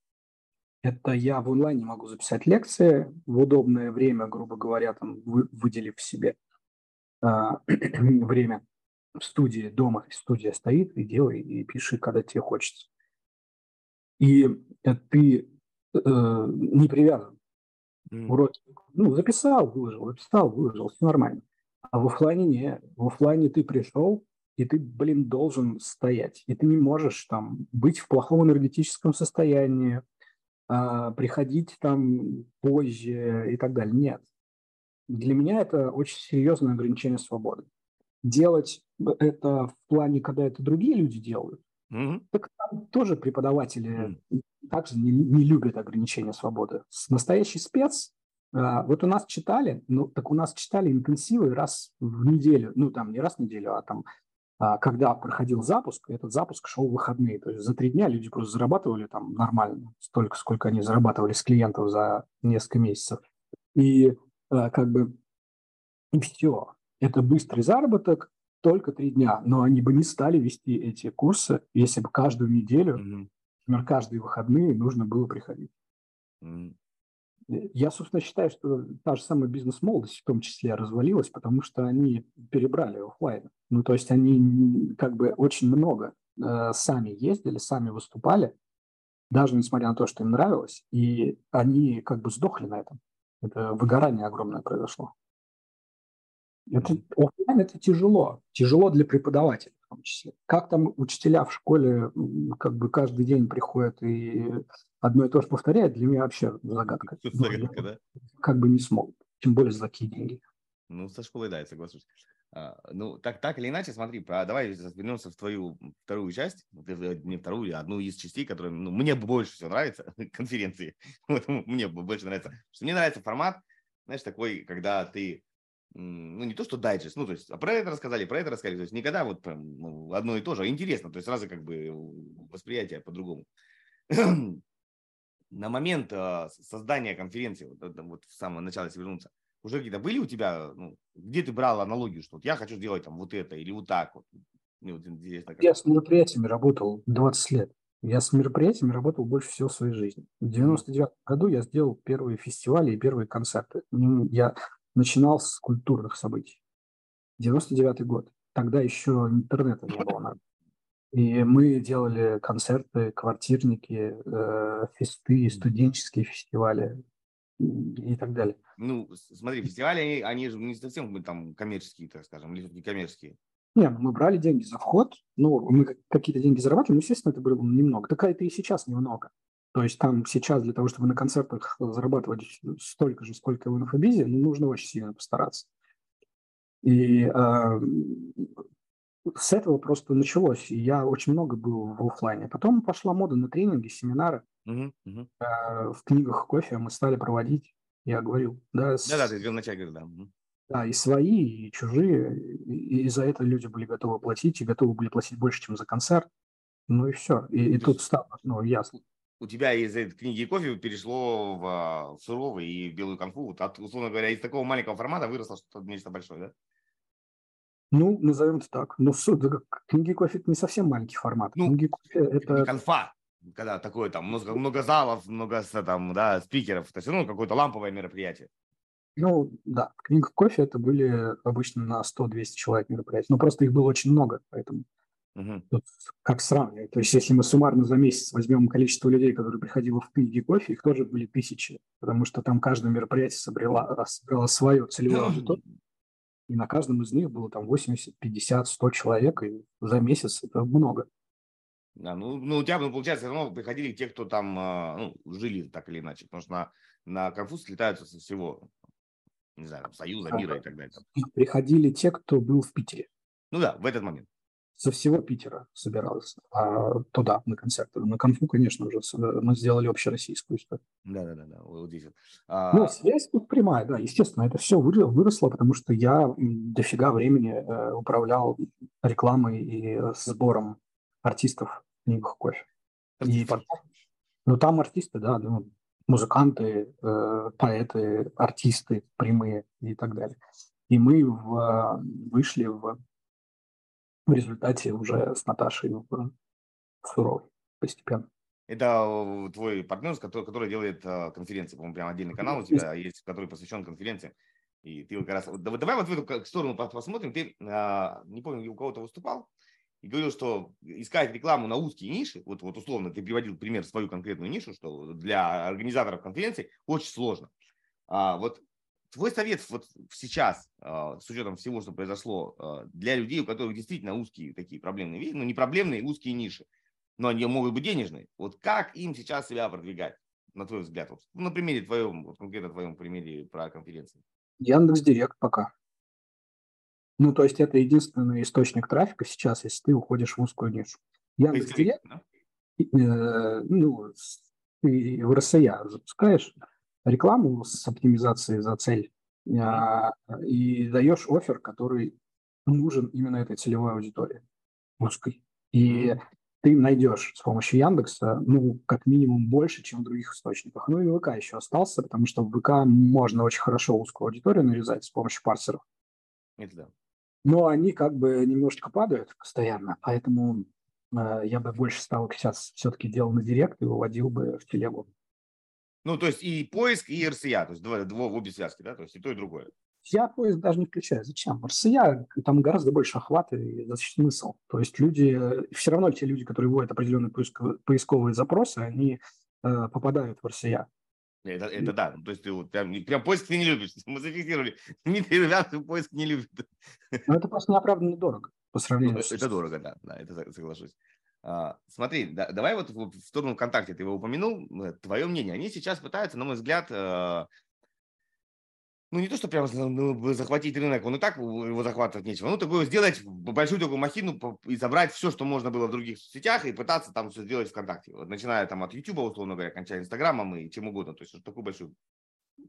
Это я в онлайне могу записать лекции в удобное время, грубо говоря, там, вы, выделив себе время в студии, дома студия стоит, и делай, и пиши, когда тебе хочется. И ты э, не привязан. Mm. Уроки, ну, записал, выложил, записал, выложил, все нормально. А в офлайне не. В офлайне ты пришел, и ты, блин, должен стоять. И ты не можешь там быть в плохом энергетическом состоянии, а, приходить там позже и так далее. Нет. Для меня это очень серьезное ограничение свободы. Делать это в плане, когда это другие люди делают, mm-hmm. так там тоже преподаватели mm-hmm. также не, не любят ограничения свободы. Настоящий спец а, вот у нас читали, ну, так у нас читали интенсивы раз в неделю, ну, там не раз в неделю, а там, а, когда проходил запуск, этот запуск шел в выходные. То есть за три дня люди просто зарабатывали там нормально, столько, сколько они зарабатывали с клиентов за несколько месяцев. И как бы и все. Это быстрый заработок, только три дня. Но они бы не стали вести эти курсы, если бы каждую неделю, mm-hmm. например, каждые выходные нужно было приходить. Mm-hmm. Я, собственно, считаю, что та же самая бизнес-молодость в том числе развалилась, потому что они перебрали офлайн. Ну, то есть они как бы очень много э, сами ездили, сами выступали, даже несмотря на то, что им нравилось, и они как бы сдохли на этом. Это выгорание огромное произошло. Это, офлайн это тяжело. Тяжело для преподавателей в том числе. Как там учителя в школе как бы каждый день приходят и одно и то же повторяют, для меня вообще загадка. Загадка, да? Как бы не смог. Тем более за такие деньги. Ну, со школой, да, я соглашусь. А, ну, так, так или иначе, смотри, про, давай вернемся в твою вторую часть, не вторую, а одну из частей, которая ну, мне больше всего нравится, конференции. мне больше нравится. Что мне нравится формат, знаешь, такой, когда ты ну, не то, что дайджест, ну, то есть, а про это рассказали, про это рассказали, то есть, никогда вот прям ну, одно и то же, а интересно, то есть, сразу как бы восприятие по-другому. На момент э, создания конференции, вот, вот в самом начале, если вернуться, уже какие-то были у тебя, ну, где ты брал аналогию, что вот я хочу сделать там вот это или вот так вот? Мне вот интересно, как... Я с мероприятиями работал 20 лет. Я с мероприятиями работал больше всего в своей жизни. В 99 году я сделал первые фестивали и первые концерты. Я начинал с культурных событий. 99 год. Тогда еще интернета не было. И мы делали концерты, квартирники, э, фесты, студенческие фестивали и так далее. Ну, смотри, фестивали, они, они же не совсем там коммерческие, так скажем, или не коммерческие. Не, мы брали деньги за вход, ну, мы какие-то деньги зарабатывали, но, естественно, это было немного. Такая это и сейчас немного. То есть там сейчас для того, чтобы на концертах зарабатывать столько же, сколько и в инфобизе, ну, нужно очень сильно постараться. И э, с этого просто началось. И я очень много был в офлайне. Потом пошла мода на тренинги, семинары. Uh-huh, uh-huh. Э, в книгах кофе мы стали проводить. Я говорил, да. Да, да, ты говорил вначале, да. Да, и свои, и чужие. И, и за это люди были готовы платить, и готовы были платить больше, чем за концерт. Ну и все. И, и тут стало ну, ясно у тебя из этой книги и кофе перешло в, а, в суровый и в белую конфу. Вот от, условно говоря, из такого маленького формата выросло что-то нечто большое, да? Ну, назовем это так. Но ну, книги кофе это не совсем маленький формат. Ну, книги кофе это... Не конфа, когда такое там много, много залов, много там, да, спикеров. То есть, ну, какое-то ламповое мероприятие. Ну, да, книга кофе это были обычно на 100-200 человек мероприятия. Но просто их было очень много, поэтому Угу. Тут как сравнивать? То есть, если мы суммарно за месяц возьмем количество людей, которые приходило в книги кофе, их тоже были тысячи, потому что там каждое мероприятие собрало, собрало свое целевое аудиторию. И на каждом из них было там 80, 50, 100 человек, и за месяц это много. Да, ну, ну, у тебя, ну, получается, все равно приходили те, кто там а, ну, жили так или иначе, потому что на, на конфуз слетаются со всего, не знаю, Союза, мира и так далее. Приходили те, кто был в Питере. Ну да, в этот момент со всего Питера собиралась а, туда, на концерты. На конфу, конечно же, мы сделали общероссийскую историю. Да-да-да, вот здесь. А... Ну, связь тут прямая, да, естественно, это все выросло, потому что я дофига времени э, управлял рекламой и сбором артистов книгах кофе. И, ну, там артисты, да, ну, музыканты, э, поэты, артисты прямые и так далее. И мы в, вышли в в результате уже с Наташей в суровый постепенно. Это твой партнер, который, который делает э, конференции, по-моему, прям отдельный канал у тебя есть, который посвящен конференции. И ты как раз... Давай вот в эту сторону посмотрим. Ты, а, не помню, у кого-то выступал, и говорил, что искать рекламу на узкие ниши, вот, вот условно ты приводил пример свою конкретную нишу, что для организаторов конференции очень сложно. А, вот твой совет вот сейчас, а, с учетом всего, что произошло, а, для людей, у которых действительно узкие такие проблемные, ну не проблемные, узкие ниши, но они могут быть денежные, вот как им сейчас себя продвигать, на твой взгляд, вот, на примере твоем, вот конкретно твоем примере про конференции? Яндекс Директ пока. Ну, то есть это единственный источник трафика сейчас, если ты уходишь в узкую нишу. Яндекс Директ, да? э, ну, ты в РСЯ запускаешь рекламу с оптимизацией за цель э, и даешь офер, который нужен именно этой целевой аудитории узкой. И ты найдешь с помощью Яндекса, ну, как минимум больше, чем в других источниках. Ну и ВК еще остался, потому что в ВК можно очень хорошо узкую аудиторию нарезать с помощью парсеров. Это да но они как бы немножечко падают постоянно, поэтому э, я бы больше ставок сейчас все-таки делал на директ и выводил бы в телегу. Ну, то есть и поиск, и РСЯ, то есть два, два, обе связки, да, то есть и то, и другое. Я поиск даже не включаю. Зачем? РСЯ, там гораздо больше охвата и смысл. То есть люди, все равно те люди, которые вводят определенные поисковые запросы, они э, попадают в РСЯ. Это, это да, то есть ты вот прям, прям поиск ты не любишь. Мы зафиксировали. Дмитрий Рубянцев поиск не любит. Ну, это просто неоправданно дорого по сравнению ну, с... Это дорого, да, да, это соглашусь. А, смотри, да, давай вот в сторону ВКонтакте, ты его упомянул, э, твое мнение. Они сейчас пытаются, на мой взгляд, э, ну не то, что прям ну, захватить рынок, он и так его захватывать нечего, ну такое сделать большую такую махину и забрать все, что можно было в других сетях и пытаться там все сделать ВКонтакте. Вот, начиная там от YouTube, условно говоря, кончая Инстаграмом и чем угодно. То есть такую большую.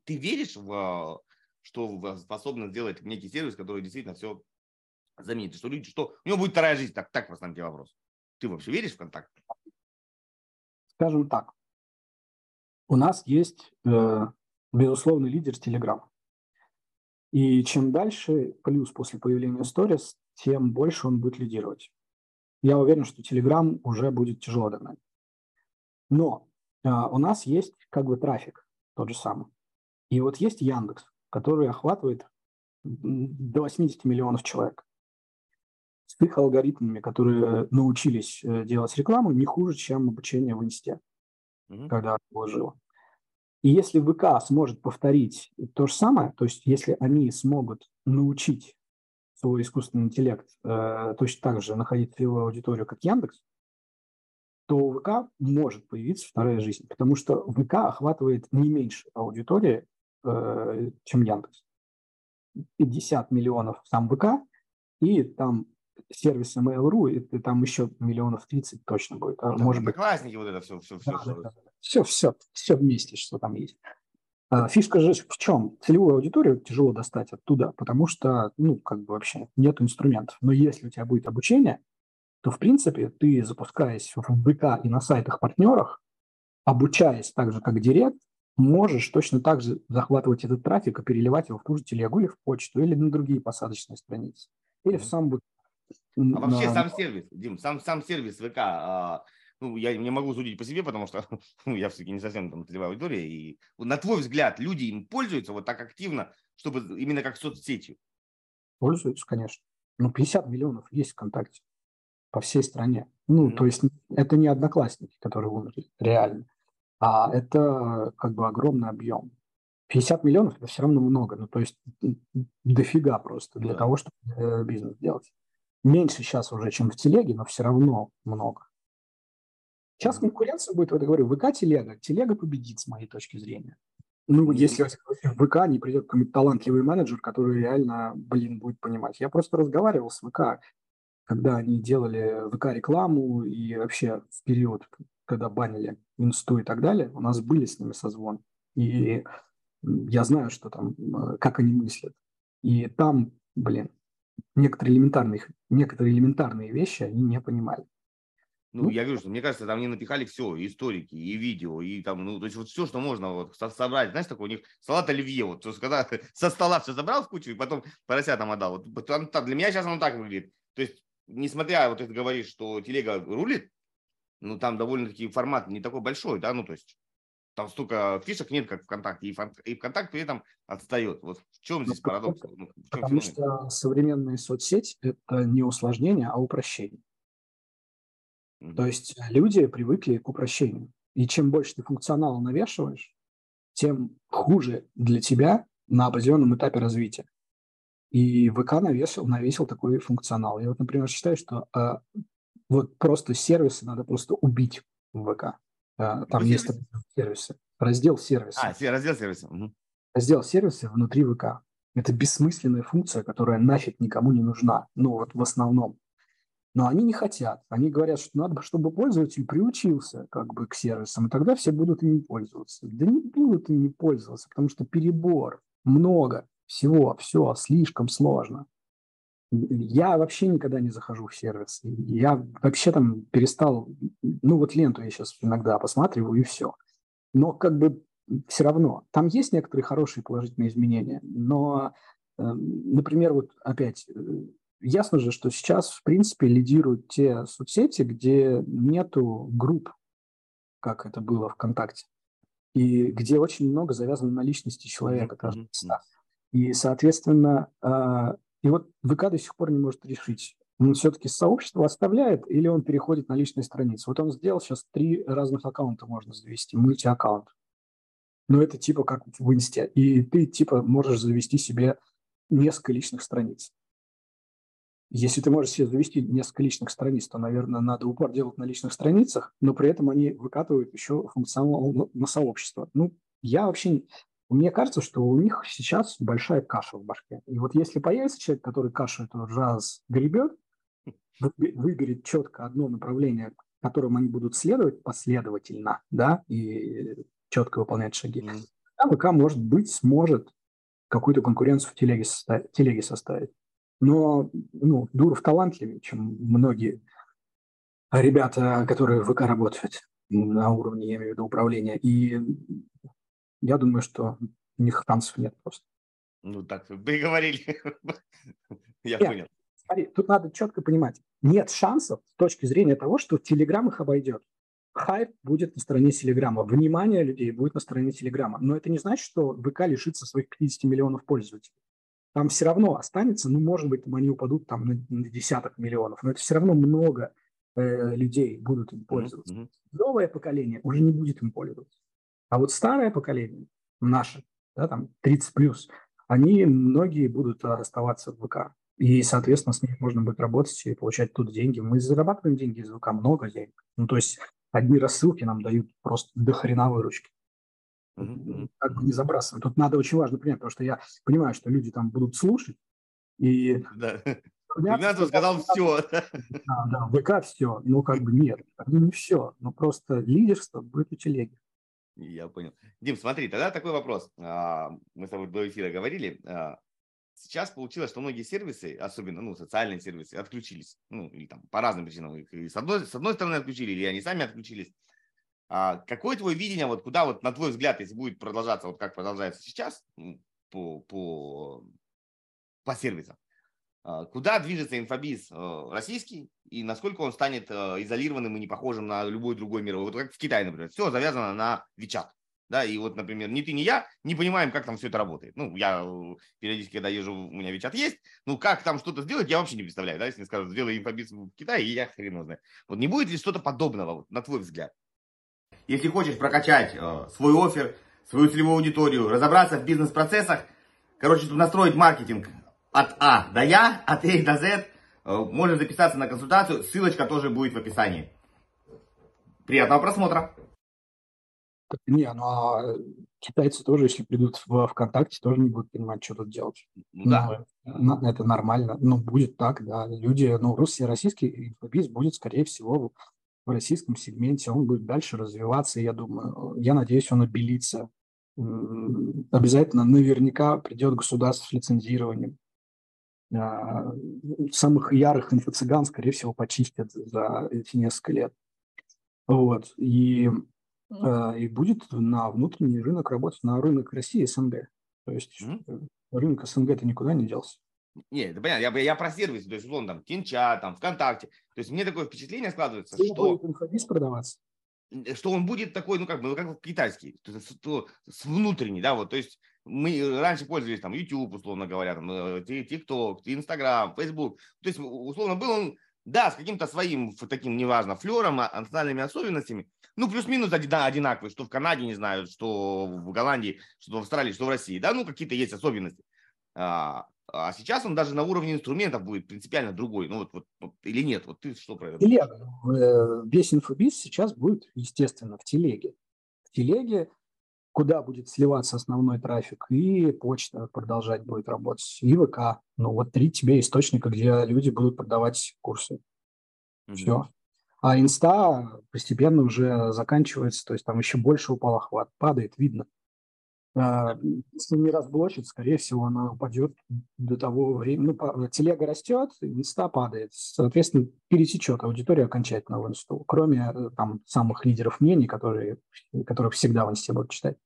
Ты веришь в что способно сделать некий сервис, который действительно все заменит, что люди, что у него будет вторая жизнь, так, так в основном тебе вопрос. Ты вообще веришь в контакт? Скажем так, у нас есть э, безусловный лидер Telegram. И чем дальше, плюс после появления Stories, тем больше он будет лидировать. Я уверен, что Telegram уже будет тяжело догнать. Но э, у нас есть как бы трафик тот же самый. И вот есть Яндекс, который охватывает до 80 миллионов человек. С их алгоритмами, которые научились э, делать рекламу, не хуже, чем обучение в инсте, mm-hmm. когда вложила. И если ВК сможет повторить то же самое, то есть если они смогут научить свой искусственный интеллект э, точно так же находить целевую аудиторию, как Яндекс, то у ВК может появиться вторая жизнь, потому что ВК охватывает не меньше аудитории, э, чем Яндекс. 50 миллионов сам ВК, и там сервис Mail.ru, и там еще миллионов 30 точно будет. А, может быть. Одноклассники, вот это все, все, все. Да, все. Да, да. Все, все, все вместе, что там есть. А, фишка же в чем? Целевую аудиторию тяжело достать оттуда, потому что, ну, как бы вообще нет инструментов. Но если у тебя будет обучение, то, в принципе, ты, запускаясь в ВК и на сайтах партнерах, обучаясь так же, как Директ, можешь точно так же захватывать этот трафик и переливать его в ту же телегу или в почту, или на другие посадочные страницы, или в сам а вообще сам сервис, Дим, сам, сам сервис ВК, а, ну, я не могу судить по себе, потому что ну, я все-таки не совсем там целевая аудитория. И на твой взгляд, люди им пользуются вот так активно, чтобы именно как соцсетью? Пользуются, конечно. Ну, 50 миллионов есть ВКонтакте по всей стране. Ну, mm-hmm. то есть это не одноклассники, которые умерли, реально. А это как бы огромный объем. 50 миллионов – это все равно много. Ну, то есть дофига просто для да. того, чтобы э, бизнес делать. Меньше сейчас уже, чем в телеге, но все равно много. Сейчас конкуренция будет, вот я говорю, ВК телега. Телега победит, с моей точки зрения. Ну, если в ВК не придет какой-нибудь талантливый менеджер, который реально, блин, будет понимать. Я просто разговаривал с ВК, когда они делали ВК-рекламу и вообще в период, когда банили инсту и так далее, у нас были с ними созвон. И я знаю, что там, э, как они мыслят. И там, блин, некоторые элементарные, некоторые элементарные вещи они не понимали. Ну, ну, я говорю, что мне кажется, там не напихали все, и историки, и видео, и там, ну, то есть вот все, что можно вот собрать, знаешь, такой у них салат оливье, вот, то есть когда со стола все забрал в кучу, и потом порося там отдал. Вот там, там, для меня сейчас оно так выглядит. То есть несмотря, вот ты говоришь, что телега рулит, ну, там довольно-таки формат не такой большой, да, ну, то есть там столько фишек нет, как ВКонтакте, и, фон, и ВКонтакте при этом отстает. Вот в чем здесь ну, парадокс? Ну, в чем потому что современные соцсети – это не усложнение, а упрощение. Mm-hmm. То есть люди привыкли к упрощению. И чем больше ты функционала навешиваешь, тем хуже для тебя на определенном этапе развития. И ВК навесил, навесил такой функционал. Я вот, например, считаю, что э, вот просто сервисы надо просто убить в ВК. Э, там ну, есть сервис? сервисы. Раздел сервисы. А, раздел сервисы. Угу. Раздел сервисы внутри ВК. Это бессмысленная функция, которая нафиг никому не нужна. Ну вот в основном. Но они не хотят. Они говорят, что надо, чтобы пользователь приучился как бы к сервисам, и тогда все будут ими пользоваться. Да не будут ими пользоваться, потому что перебор, много всего, все слишком сложно. Я вообще никогда не захожу в сервис. Я вообще там перестал, ну вот ленту я сейчас иногда посматриваю и все. Но как бы все равно, там есть некоторые хорошие положительные изменения, но, эм, например, вот опять, э, ясно же, что сейчас, в принципе, лидируют те соцсети, где нету групп, как это было ВКонтакте, и где очень много завязано на личности человека. Mm-hmm. И, соответственно, а, и вот ВК до сих пор не может решить, он все-таки сообщество оставляет или он переходит на личные страницы. Вот он сделал сейчас три разных аккаунта можно завести, мультиаккаунт. Но это типа как в инсте. И ты типа можешь завести себе несколько личных страниц. Если ты можешь себе завести несколько личных страниц, то, наверное, надо упор делать на личных страницах, но при этом они выкатывают еще функционал на сообщество. Ну, я вообще мне кажется, что у них сейчас большая каша в башке. И вот если появится человек, который кашу эту раз гребет, выберет четко одно направление, которым они будут следовать последовательно, да, и четко выполнять шаги, mm. ВК, может быть, сможет какую-то конкуренцию в телеге, составить, телеге составить. Но ну, Дуров талантливее, чем многие ребята, которые в ВК работают на уровне, я имею в виду, управления. И я думаю, что у них шансов нет просто. Ну так, вы говорили. Я понял. Смотри, тут надо четко понимать, нет шансов с точки зрения того, что Телеграм их обойдет. Хайп будет на стороне Телеграма, внимание людей будет на стороне Телеграма. Но это не значит, что ВК лишится своих 50 миллионов пользователей. Там все равно останется, ну, может быть, там они упадут там на, на десяток миллионов, но это все равно много э, людей будут им пользоваться. Mm-hmm. Новое поколение уже не будет им пользоваться. А вот старое поколение, наше, да, там 30 плюс, они многие будут оставаться в ВК. И, соответственно, с ними можно будет работать и получать тут деньги. Мы зарабатываем деньги из ВК, много денег. Ну, то есть одни рассылки нам дают просто до хрена выручки. Mm-hmm. Как бы не забрасываем. Тут надо очень важно понять, потому что я понимаю, что люди там будут слушать. И да. Игнатов сказал все. Да, да, ВК все. Ну, как бы нет, не все. Ну, просто лидерство будет у телеги. Я понял. Дим, смотри, тогда такой вопрос. А, мы с тобой до эфира говорили. А, сейчас получилось, что многие сервисы, особенно ну, социальные сервисы, отключились. Ну, или там по разным причинам. И с, одной, с одной стороны отключили, или они сами отключились. А какое твое видение, вот куда, вот на твой взгляд, если будет продолжаться, вот как продолжается сейчас по, по, по сервисам, а, куда движется инфобиз э, российский и насколько он станет э, изолированным и не похожим на любой другой мировой. Вот как в Китае, например, все завязано на WeChat. Да, и вот, например, ни ты, ни я не понимаем, как там все это работает. Ну, я э, периодически, когда езжу, у меня WeChat есть, ну, как там что-то сделать, я вообще не представляю, да, если мне скажут, сделай инфобиз в Китае, и я хрен знаю. Вот не будет ли что-то подобного, вот, на твой взгляд? Если хочешь прокачать э, свой офер, свою целевую аудиторию, разобраться в бизнес-процессах, короче, тут настроить маркетинг от А до Я, от А до З. Э, можно записаться на консультацию, ссылочка тоже будет в описании. Приятного просмотра. Не, ну а китайцы тоже, если придут в ВКонтакте, тоже не будут понимать, что тут делать. Ну да. Ну, это нормально. Ну, будет так, да. Люди, ну, русский, российский инфобиз будет, скорее всего, в российском сегменте. Он будет дальше развиваться, я думаю. Я надеюсь, он обелится. Обязательно, наверняка придет государство с лицензированием. А, самых ярых инфо-цыган, скорее всего, почистят за эти несколько лет. Вот. И, а, и будет на внутренний рынок работать, на рынок России СНГ. То есть рынок СНГ это никуда не делся. Нет, это понятно, я, я про сервисы, то есть, условно, там, Тинчат, там, ВКонтакте. То есть, мне такое впечатление складывается, что... инфобиз продаваться? Что он будет такой, ну, как бы, ну, как китайский, то есть, то, с внутренней, да, вот, то есть, мы раньше пользовались там YouTube, условно говоря, там, TikTok, Instagram, Facebook. То есть, условно, был он, да, с каким-то своим таким, неважно, флером, а, национальными особенностями, ну, плюс-минус одинаковые, что в Канаде, не знаю, что в Голландии, что в Австралии, что в России, да, ну, какие-то есть особенности. А, а сейчас он даже на уровне инструментов будет принципиально другой. Ну, вот, вот, вот или нет? Вот ты что про это? Телега. Э, весь инфобиз сейчас будет, естественно, в телеге. В телеге куда будет сливаться основной трафик, и почта продолжать будет работать, и ВК. Ну, вот три тебе источника, где люди будут продавать курсы. Все. А инста постепенно уже заканчивается, то есть там еще больше упал охват, падает, видно. А, если не разблочит, скорее всего, она упадет до того времени. Ну, телега растет, инста падает. Соответственно, пересечет аудиторию окончательно в инсту, кроме э, там самых лидеров мнений, которые, которых всегда в инсте будут читать.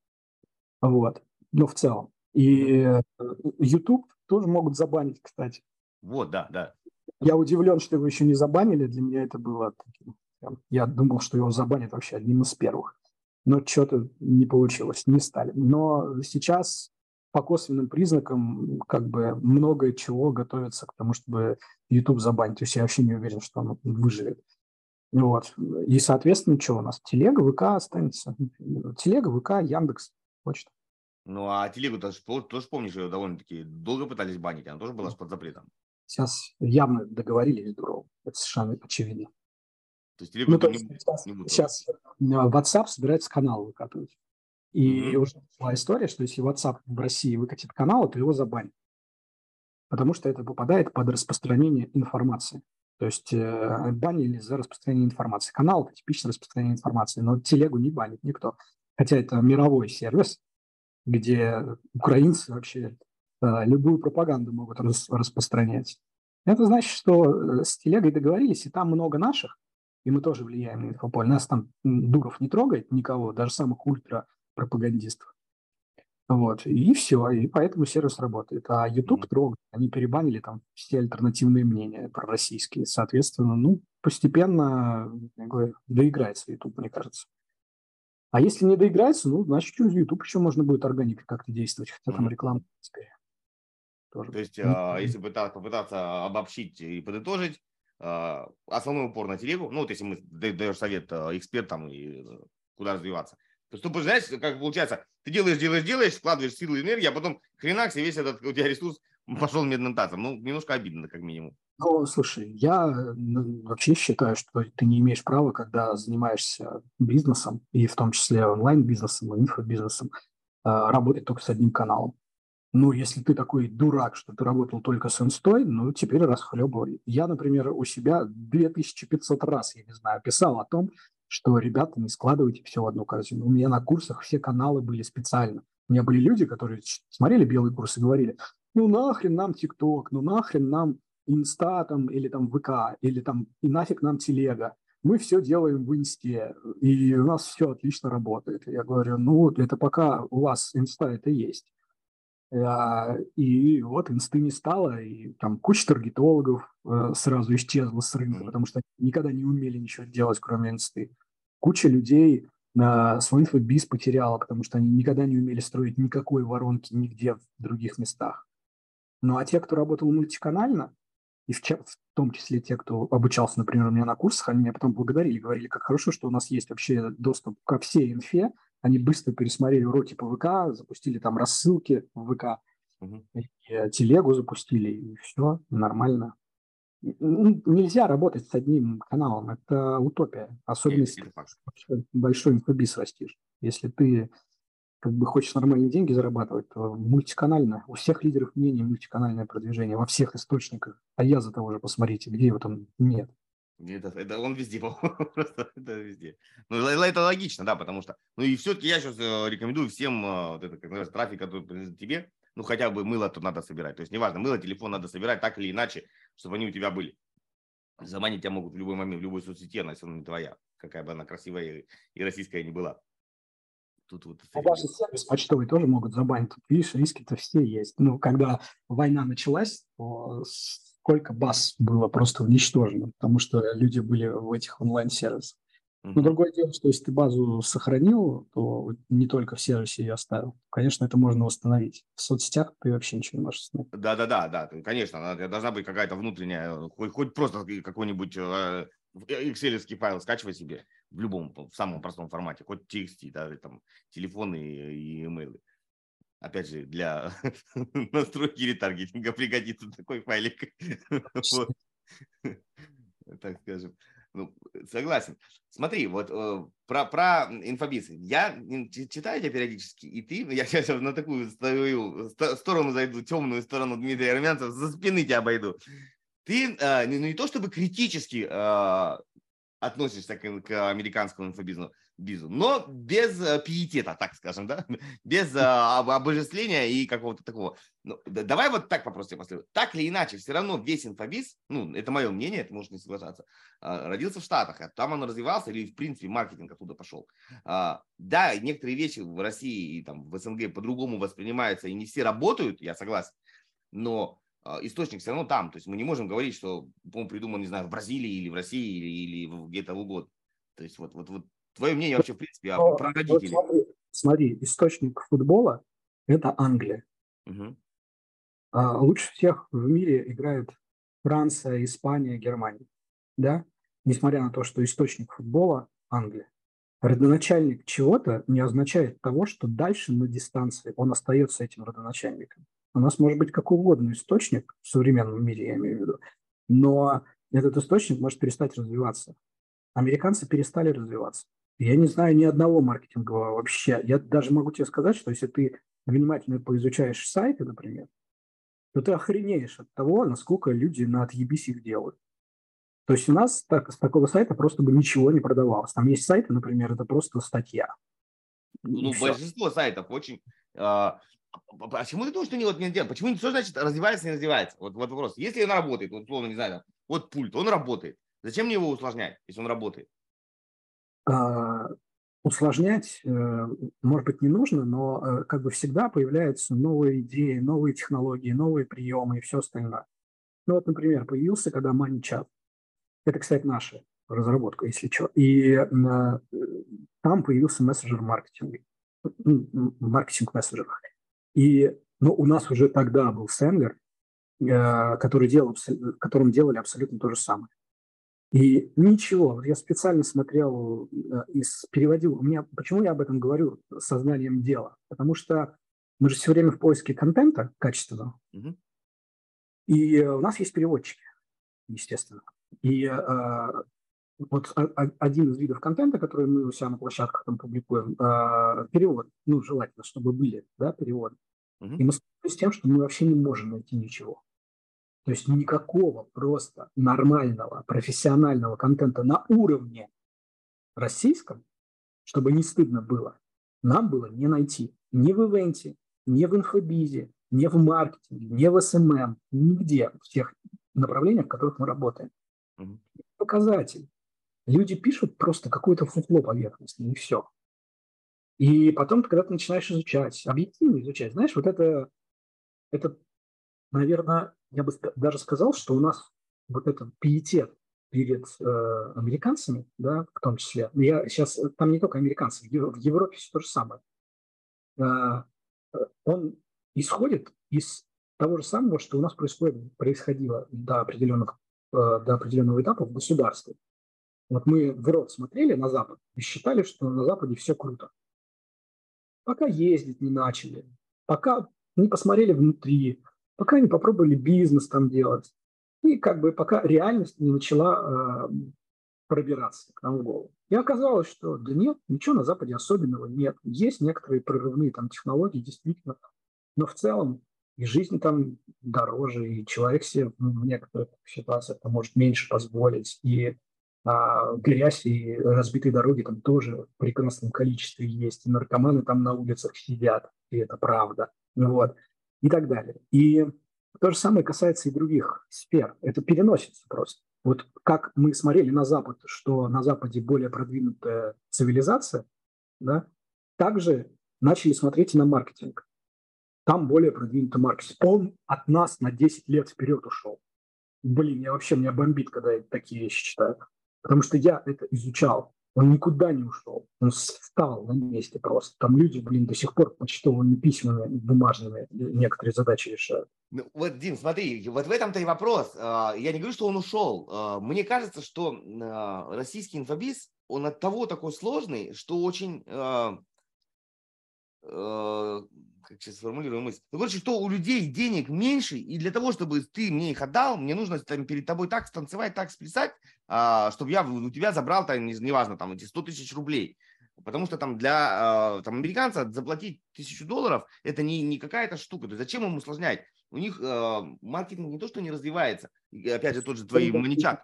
Вот. Ну, в целом. И э, YouTube тоже могут забанить, кстати. Вот, да, да. Я удивлен, что его еще не забанили. Для меня это было. Я думал, что его забанят вообще одним из первых но что-то не получилось, не стали. Но сейчас по косвенным признакам как бы многое чего готовится к тому, чтобы YouTube забанить. То есть я вообще не уверен, что он выживет. Вот. И, соответственно, что у нас? Телега, ВК останется. Телега, ВК, Яндекс, почта. Ну, а телегу тоже, тоже помнишь, ее довольно-таки долго пытались банить, она тоже была под запретом. Сейчас явно договорились здорово. Это совершенно очевидно. То есть телегу ну, то есть не, сейчас, не сейчас WhatsApp собирается канал выкатывать. И mm-hmm. уже была история, что если WhatsApp в России выкатит канал, то его забанят. Потому что это попадает под распространение информации. То есть э, банили за распространение информации. Канал – это типичное распространение информации, но телегу не банит никто. Хотя это мировой сервис, где украинцы вообще э, любую пропаганду могут рас- распространять. Это значит, что э, с телегой договорились, и там много наших, и мы тоже влияем на инфополе. Нас там Дуров не трогает никого, даже самых ультра-пропагандистов. Вот, и все, и поэтому сервис работает. А YouTube mm-hmm. трогает, они перебанили там все альтернативные мнения пророссийские. Соответственно, ну, постепенно говорю, доиграется YouTube, мне кажется. А если не доиграется, ну, значит, через YouTube еще можно будет органикой как-то действовать, хотя mm-hmm. там реклама теперь. Тоже. То есть, mm-hmm. если пытаться, попытаться обобщить и подытожить, основной упор на телегу, ну вот если мы даешь совет а, экспертам и э, куда развиваться. То ну, знаешь, как получается, ты делаешь, делаешь, делаешь, складываешь силы и энергию, а потом хренак весь этот у тебя ресурс пошел медным тазом. Ну, немножко обидно, как минимум. Ну, слушай, я вообще считаю, что ты не имеешь права, когда занимаешься бизнесом, и в том числе онлайн-бизнесом, инфобизнесом, а, работать только с одним каналом. Ну, если ты такой дурак, что ты работал только с инстой, ну, теперь расхлебывай. Я, например, у себя 2500 раз, я не знаю, писал о том, что, ребята, не складывайте все в одну корзину. У меня на курсах все каналы были специально. У меня были люди, которые смотрели белый курс и говорили, ну нахрен нам ТикТок, ну нахрен нам Инста там, или там ВК, или там и нафиг нам Телега. Мы все делаем в Инсте, и у нас все отлично работает. Я говорю, ну это пока у вас Инста это есть. А, и вот инсты не стало, и там куча таргетологов э, сразу исчезла с рынка, потому что никогда не умели ничего делать, кроме инсты. Куча людей свой инфобиз потеряла, потому что они никогда не умели строить никакой воронки нигде в других местах. Ну а те, кто работал мультиканально, и в, в том числе те, кто обучался, например, у меня на курсах, они меня потом благодарили, говорили, как хорошо, что у нас есть вообще доступ ко всей инфе, они быстро пересмотрели уроки по ВК, запустили там рассылки в ВК, угу. и, э, телегу запустили, и все, нормально. Ну, нельзя работать с одним каналом, это утопия. Особенно если большой, большой инфобиз растишь. Если ты как бы хочешь нормальные деньги зарабатывать, то мультиканально. У всех лидеров мнений мультиканальное продвижение во всех источниках. А я за того же посмотрите, где его там нет. Это, это он везде, просто это везде. Ну, это логично, да, потому что, ну и все-таки я сейчас э, рекомендую всем э, вот это, как называется, трафик, который принадлежит тебе, ну хотя бы мыло тут надо собирать. То есть неважно, мыло, телефон надо собирать так или иначе, чтобы они у тебя были. Заманить тебя могут в любой момент, в любой соцсети, она все равно не твоя, какая бы она красивая и российская не была. Тут вот а даже сервис почтовый тоже могут забанить. Видишь, риски-то все есть. Ну, когда война началась, то сколько баз было просто уничтожено, потому что люди были в этих онлайн-сервисах. Но другое дело, что если ты базу сохранил, то не только в сервисе ее оставил. Конечно, это можно восстановить. В соцсетях ты вообще ничего не можешь установить. Да, да, да, да. Конечно, должна быть какая-то внутренняя, хоть, хоть просто какой-нибудь э, excel файл скачивай себе в любом, в самом простом формате, хоть TXT, да, там телефоны и имейлы. Опять же, для настройки ретаргетинга пригодится такой файлик. вот. Так скажем. Ну, согласен. Смотри, вот э, про, про инфобиз. Я читаю тебя периодически, и ты, я сейчас на такую стою, сторону зайду, темную сторону Дмитрия Армянцева, за спины тебя обойду. Ты э, ну, не то чтобы критически э, относишься к, к американскому инфобизу, бизу, но без э, пиетета, так скажем, да, без э, обожествления и какого-то такого. Ну, давай вот так вопрос тебе поставлю. Так или иначе, все равно весь инфобиз, ну, это мое мнение, это можешь не соглашаться, э, родился в Штатах, а там он развивался или, в принципе, маркетинг оттуда пошел. Э, да, некоторые вещи в России и там в СНГ по-другому воспринимаются, и не все работают, я согласен, но а, источник все равно там. То есть мы не можем говорить, что он придуман, не знаю, в Бразилии или в России или, или где-то угодно. То есть вот, вот, вот твое мнение вообще, в принципе, о, про родителей. Вот смотри, смотри, источник футбола – это Англия. Угу. А лучше всех в мире играют Франция, Испания, Германия. Да? Несмотря на то, что источник футбола – Англия. Родоначальник чего-то не означает того, что дальше на дистанции он остается этим родоначальником. У нас может быть как угодно источник в современном мире, я имею в виду, но этот источник может перестать развиваться. Американцы перестали развиваться. Я не знаю ни одного маркетингового вообще. Я даже могу тебе сказать, что если ты внимательно поизучаешь сайты, например, то ты охренеешь от того, насколько люди на отъебись их делают. То есть у нас так, с такого сайта просто бы ничего не продавалось. Там есть сайты, например, это просто статья. Ну, большинство сайтов очень а, Почему ты думаешь, что не, вот, не делает? Почему что значит развивается, не развивается? Вот, вот вопрос. Если он работает, вот, условно, не знаю, вот пульт, он работает. Зачем мне его усложнять, если он работает? А, усложнять, э, может быть, не нужно, но э, как бы всегда появляются новые идеи, новые технологии, новые приемы и все остальное. Ну вот, например, появился, когда ManyChat. Это, кстати, наша разработка, если что. И э, там появился мессенджер маркетинга, маркетинг мессенджер. И ну, у нас уже тогда был Сэндлер, э, который делал, которым делали абсолютно то же самое. И ничего, я специально смотрел э, и переводил. У меня, почему я об этом говорю сознанием дела? Потому что мы же все время в поиске контента качественного. Mm-hmm. И у нас есть переводчики, естественно. И э, вот один из видов контента, который мы у себя на площадках там публикуем, э, перевод. Ну, желательно, чтобы были да, переводы. Угу. И мы с тем, что мы вообще не можем найти ничего. То есть никакого просто нормального, профессионального контента на уровне российском, чтобы не стыдно было, нам было не найти. Ни в ивенте, ни в инфобизе, ни в маркетинге, ни в SMM, нигде, в тех направлениях, в которых мы работаем. Угу. Показатель. Люди пишут просто какое-то фуфло поверхностное, и все. И потом, когда ты начинаешь изучать, объективно изучать, знаешь, вот это, это, наверное, я бы даже сказал, что у нас вот этот пиетет перед э, американцами, да, в том числе, я сейчас, там не только американцы, в Европе все то же самое, э, он исходит из того же самого, что у нас происходит, происходило до определенных, э, до определенного этапа в государстве. Вот мы в рот смотрели на Запад и считали, что на Западе все круто. Пока ездить не начали, пока не посмотрели внутри, пока не попробовали бизнес там делать. И как бы пока реальность не начала э, пробираться к нам в голову. И оказалось, что да нет, ничего на Западе особенного нет. Есть некоторые прорывные там технологии, действительно, но в целом и жизнь там дороже, и человек себе в некоторых ситуациях там, может меньше позволить, и а грязь и разбитые дороги там тоже в прекрасном количестве есть, и наркоманы там на улицах сидят, и это правда, вот, и так далее. И то же самое касается и других сфер, это переносится просто. Вот как мы смотрели на Запад, что на Западе более продвинутая цивилизация, да, также начали смотреть и на маркетинг. Там более продвинутый маркетинг. Он от нас на 10 лет вперед ушел. Блин, я вообще, меня бомбит, когда я такие вещи читаю. Потому что я это изучал. Он никуда не ушел. Он встал на месте просто. Там люди, блин, до сих пор почтовыми письмами бумажными некоторые задачи решают. Ну, вот, Дим, смотри, вот в этом-то и вопрос. А, я не говорю, что он ушел. А, мне кажется, что а, российский инфобиз, он от того такой сложный, что очень как сейчас сформулирую мысль. Ну, короче, что у людей денег меньше, и для того, чтобы ты мне их отдал, мне нужно там, перед тобой так станцевать, так сплясать, а, чтобы я у тебя забрал, там, неважно, там, эти 100 тысяч рублей. Потому что там для а, там, американца заплатить тысячу долларов – это не, не какая-то штука. То есть зачем им усложнять? У них э, маркетинг не то, что не развивается. И, опять же, тот же твои маничат.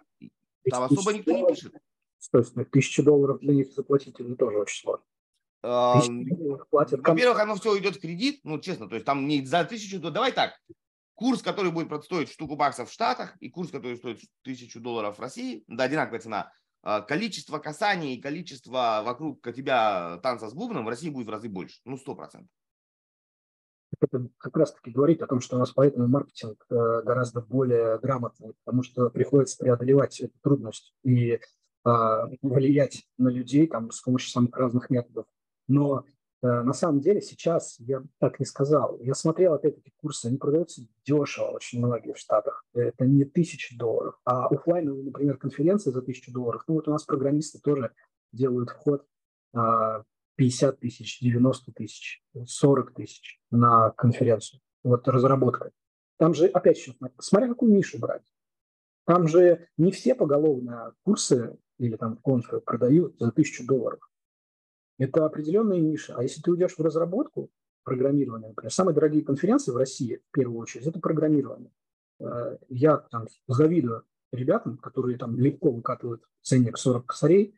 Там особо никто не пишет. Стой, тысячу долларов для них заплатить это тоже очень сложно. Во-первых, оно все идет в кредит, ну, честно, то есть там не за тысячу, то давай так, курс, который будет стоить штуку баксов в Штатах, и курс, который стоит тысячу долларов в России, да, одинаковая цена, а, количество касаний и количество вокруг тебя танца с бубном в России будет в разы больше, ну, сто процентов. Это как раз-таки говорит о том, что у нас поэтому маркетинг э, гораздо более грамотный, потому что приходится преодолевать эту трудность и а, влиять на людей там, с помощью самых разных методов. Но э, на самом деле сейчас я так не сказал. Я смотрел, опять-таки, курсы, они продаются дешево очень многие в Штатах. Это не тысячи долларов. А офлайновые, например, конференции за тысячу долларов, ну вот у нас программисты тоже делают вход э, 50 тысяч, 90 тысяч, 40 тысяч на конференцию. Вот разработка. Там же, опять же, смотря какую нишу брать. Там же не все поголовно курсы или там конфы продают за тысячу долларов. Это определенная ниша. А если ты уйдешь в разработку программирования, например, самые дорогие конференции в России, в первую очередь, это программирование. Э, я там завидую ребятам, которые там легко выкатывают ценник 40 косарей,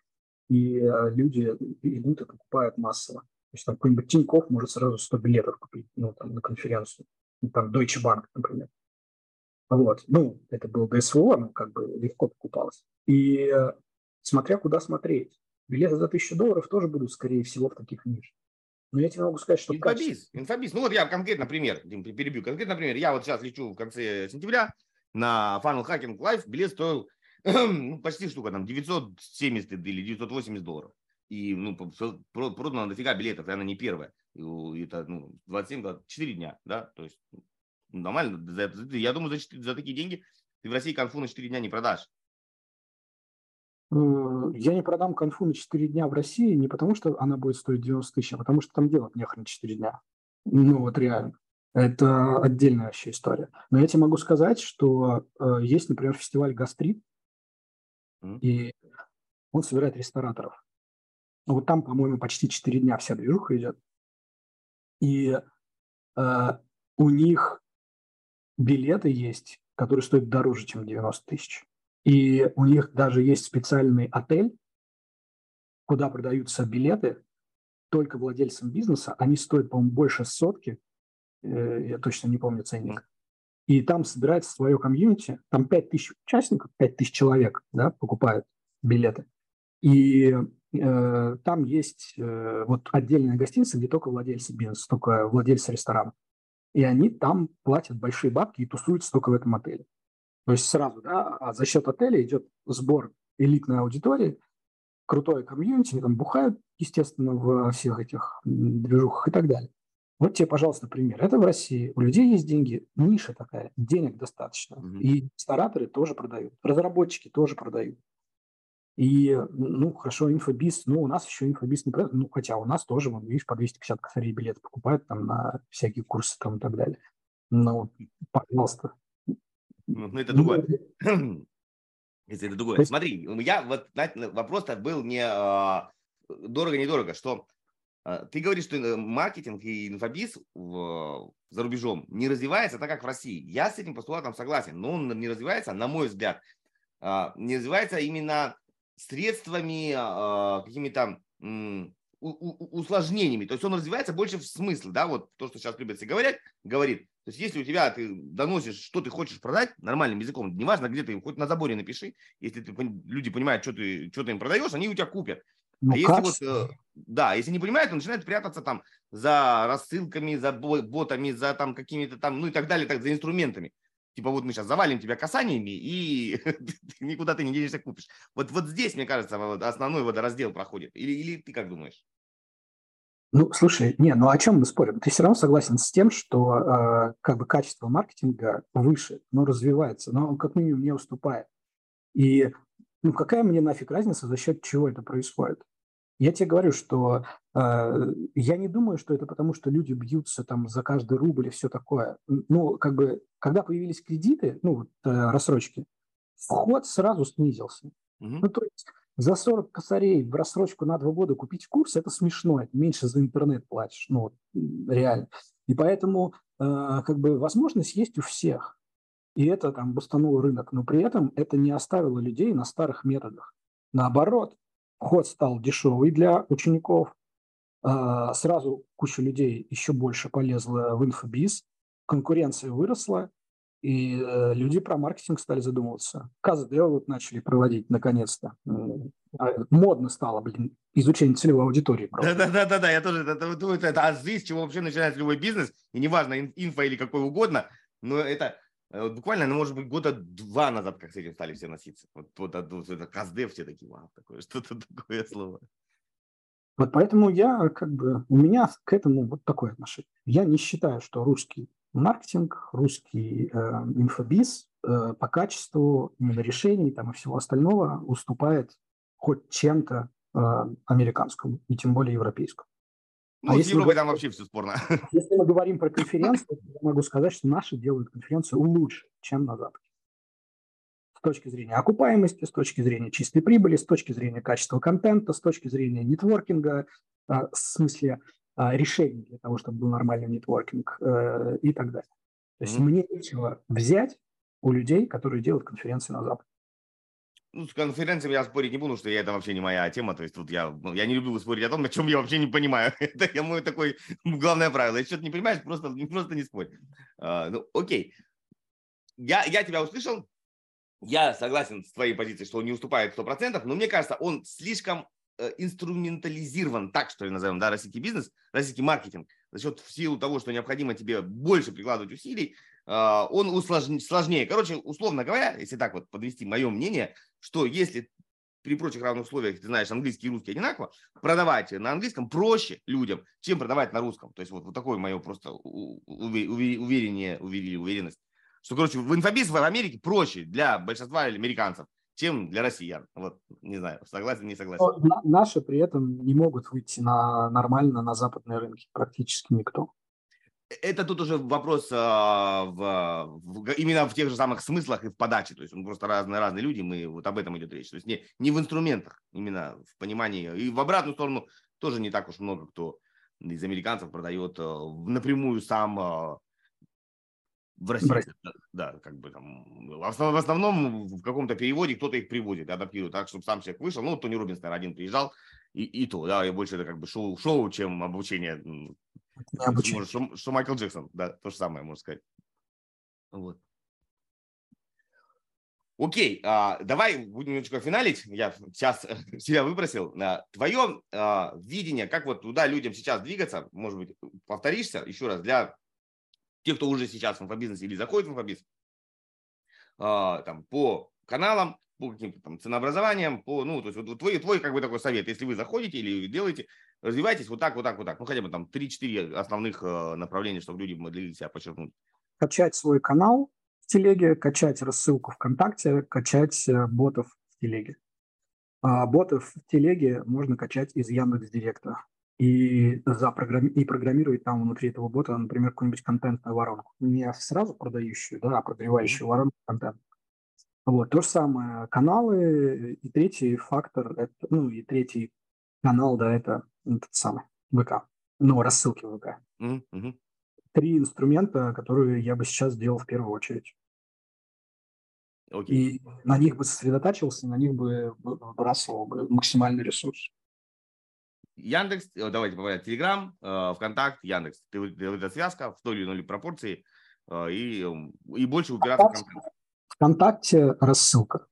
и э, люди идут и покупают массово. То есть там какой-нибудь Тинькофф может сразу 100 билетов купить ну, там, на конференцию. Ну, там Deutsche Bank, например. Вот. Ну, это был ГСВО, но как бы легко покупалось. И э, смотря куда смотреть. Билеты за тысячу долларов тоже будут, скорее всего, в таких нишах. Но я тебе могу сказать, что... Инфобиз, инфобиз. Ну вот я конкретно пример, Дим, перебью. Конкретно пример. Я вот сейчас лечу в конце сентября на Funnel Hacking Live. Билет стоил ну, почти штука, там 970 или 980 долларов. И ну, продано дофига билетов, и она не первая. И, это ну, 27-24 дня, да, то есть нормально. Я думаю, за, 4, за такие деньги ты в России конфу на 4 дня не продашь. Я не продам конфу на 4 дня в России не потому, что она будет стоить 90 тысяч, а потому что там делать нехрен 4 дня. Ну вот реально. Это отдельная вообще история. Но я тебе могу сказать, что э, есть, например, фестиваль «Гастрит», mm. и он собирает рестораторов. Ну, вот там, по-моему, почти 4 дня вся движуха идет. И э, у них билеты есть, которые стоят дороже, чем 90 тысяч. И у них даже есть специальный отель, куда продаются билеты только владельцам бизнеса. Они стоят, по-моему, больше сотки. Э, я точно не помню ценник. И там собирается свое комьюнити. Там 5 тысяч участников, 5 тысяч человек да, покупают билеты. И э, там есть э, вот отдельная гостиница, где только владельцы бизнеса, только владельцы ресторана. И они там платят большие бабки и тусуются только в этом отеле. То есть сразу, да, а за счет отеля идет сбор элитной аудитории, крутое комьюнити, там бухают, естественно, в всех этих движухах и так далее. Вот тебе, пожалуйста, пример. Это в России. У людей есть деньги, ниша такая, денег достаточно. Mm-hmm. И рестораторы тоже продают, разработчики тоже продают. И, ну, хорошо, инфобиз, ну, у нас еще инфобиз не продает, ну, хотя у нас тоже, вон, видишь, по 250 косарей билеты покупают там на всякие курсы там и так далее. Ну, пожалуйста, ну, ну, это другое. Если это другое. Смотри, я вот вопрос-то был не а, дорого-недорого, что а, ты говоришь, что э, маркетинг и инфобиз в, за рубежом не развивается так, как в России. Я с этим постулатом согласен, но он не развивается, на мой взгляд, а, не развивается именно средствами какими-то усложнениями. То есть он развивается больше в смысле, да, вот то, что сейчас любят все говорить, говорит. То есть если у тебя ты доносишь, что ты хочешь продать нормальным языком, неважно, где ты, хоть на заборе напиши, если ты, люди понимают, что ты, что ты им продаешь, они у тебя купят. Ну, а если вот, э, да, если не понимает, он начинает прятаться там за рассылками, за ботами, за там какими-то там, ну и так далее, так, за инструментами. Типа вот мы сейчас завалим тебя касаниями, и никуда ты не денешься, купишь. Вот, вот здесь, мне кажется, основной водораздел проходит. Или, или ты как думаешь? Ну, слушай, не, ну о чем мы спорим? Ты все равно согласен с тем, что э, как бы качество маркетинга выше, но развивается, но он как минимум не уступает. И ну какая мне нафиг разница, за счет чего это происходит? Я тебе говорю, что э, я не думаю, что это потому, что люди бьются там за каждый рубль и все такое. Ну, как бы, когда появились кредиты, ну, вот, э, рассрочки, вход сразу снизился. Mm-hmm. Ну, то есть за 40 косарей в рассрочку на два года купить курс – это смешно, это меньше за интернет платишь, ну, реально. И поэтому, э, как бы, возможность есть у всех. И это там бустануло рынок, но при этом это не оставило людей на старых методах. Наоборот, вход стал дешевый для учеников, а, сразу куча людей еще больше полезла в инфобиз, конкуренция выросла, и э, люди про маркетинг стали задумываться. КЗД вот начали проводить наконец-то. А, модно стало, блин, изучение целевой аудитории. Да-да-да, я тоже это, думаю, это, это азы, с чего вообще начинается любой бизнес, и неважно, инфо или какой угодно, но это Э, буквально, ну, может быть, года два назад, как с этим стали все носиться. Вот, вот, вот это КАЗД все такие, вау, такое, что-то такое слово. Вот поэтому я как бы, у меня к этому вот такое отношение. Я не считаю, что русский маркетинг, русский э, инфобиз э, по качеству именно решений там, и всего остального уступает хоть чем-то э, американскому, и тем более европейскому. Ну, а с Европой там вообще все спорно. Если мы говорим про конференцию, я могу сказать, что наши делают конференцию лучше, чем на Западе. С точки зрения окупаемости, с точки зрения чистой прибыли, с точки зрения качества контента, с точки зрения нетворкинга, а, в смысле а, решений для того, чтобы был нормальный нетворкинг э, и так далее. То есть mm-hmm. мне нечего взять у людей, которые делают конференции на Западе. Ну, с конференциями я спорить не буду, что я, это вообще не моя тема. То есть тут я, ну, я не люблю спорить о том, о чем я вообще не понимаю. это я мой такой главное правило. Если что-то не понимаешь, просто, просто не спорь. Uh, ну, окей. Я, я тебя услышал. Я согласен с твоей позицией, что он не уступает 100%, но мне кажется, он слишком инструментализирован, так что ли назовем, да, российский бизнес, российский маркетинг, за счет в силу того, что необходимо тебе больше прикладывать усилий, а, он усложнее, сложнее. Короче, условно говоря, если так вот подвести мое мнение, что если при прочих равных условиях ты знаешь английский и русский одинаково, продавать на английском проще людям, чем продавать на русском. То есть вот, вот такое мое просто уверение, уверенность. Что, короче, в инфобиз в Америке проще для большинства американцев, чем для россиян. Вот, не знаю, согласен, не согласен. Но наши при этом не могут выйти на нормально на западные рынки, практически никто это тут уже вопрос а, в, в, именно в тех же самых смыслах и в подаче. То есть он просто разные, разные люди, мы вот об этом идет речь. То есть не, не в инструментах, именно в понимании. И в обратную сторону тоже не так уж много кто из американцев продает а, напрямую сам в России. Да, да, как бы там. В основном в каком-то переводе кто-то их приводит, адаптирует так, чтобы сам человек вышел. Ну, Тони Робинс, наверное, один приезжал, и, и то, да, и больше это как бы шоу, шоу чем обучение Необычно. Что, что Майкл Джексон, да, то же самое, можно сказать. Вот. Окей, а, давай будем немножко финалить. Я сейчас себя выбросил. А, твое а, видение, как вот туда людям сейчас двигаться, может быть, повторишься еще раз для тех, кто уже сейчас в инфобизнесе или заходит в инфобиз, а, там, по каналам, по каким-то там ценообразованиям, по, ну, то есть вот твой, твой как бы такой совет, если вы заходите или делаете, развивайтесь вот так, вот так, вот так. Ну, хотя бы там 3-4 основных э, направления, чтобы люди могли себя подчеркнуть. Качать свой канал в телеге, качать рассылку ВКонтакте, качать э, ботов в телеге. А ботов в телеге можно качать из Яндекс Директа и, запрограмми... и программировать там внутри этого бота, например, какую-нибудь контентную воронку. Не сразу продающую, да, а прогревающую воронку контент. Вот, то же самое, каналы, и третий фактор, это, ну, и третий канал, да, это этот самый ВК, ну, рассылки ВК. Mm-hmm. Три инструмента, которые я бы сейчас сделал в первую очередь. Okay. И на них бы сосредотачивался, на них бы выбрасывал бы максимальный ресурс. Яндекс, давайте поговорим, Телеграм, э, ВКонтакт, Яндекс. Эта связка в той или иной пропорции э, и, и больше упираться в контент. ВКонтакте рассылка.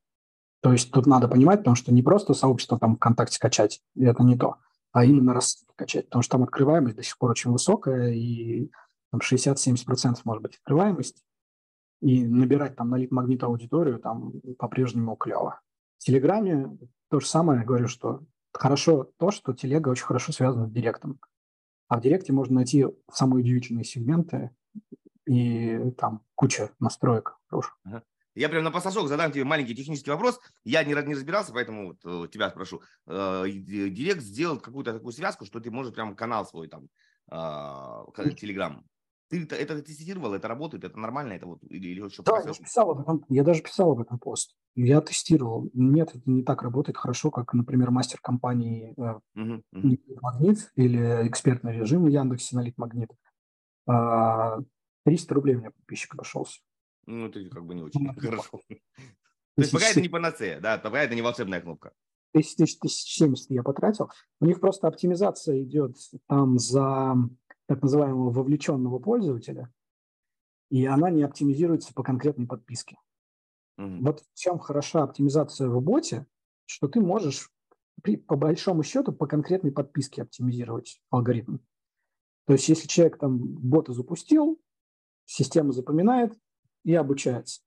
То есть тут надо понимать, потому что не просто сообщество там ВКонтакте качать, это не то, а именно рассылки качать, потому что там открываемость до сих пор очень высокая, и там 60-70% может быть открываемость, и набирать там на лид-магнит аудиторию там по-прежнему клево. В Телеграме то же самое, говорю, что хорошо то, что телега очень хорошо связана с директом. А в директе можно найти самые удивительные сегменты и там куча настроек хороших. Я прям на пассажок задам тебе маленький технический вопрос. Я не, не разбирался, поэтому вот э, тебя спрошу. Э, директ сделал какую-то такую связку, что ты можешь прям канал свой там, Телеграм ты это, это тестировал, это работает, это нормально, это вот или, или что Да, я, писал об этом, я даже писал об этом пост. Я тестировал. Нет, это не так работает хорошо, как, например, мастер компании uh-huh, uh-huh. Магнит или экспертный режим в Яндексе на Магнит. 300 а, рублей у меня подписчик обошелся. Ну, это как бы не очень ну, хорошо. То есть пока это не панацея, да, пока это не волшебная кнопка. 1070 я потратил. У них просто оптимизация идет там за так называемого вовлеченного пользователя, и она не оптимизируется по конкретной подписке. Mm-hmm. Вот в чем хороша оптимизация в боте, что ты можешь при, по большому счету по конкретной подписке оптимизировать алгоритм. То есть если человек там бота запустил, система запоминает и обучается.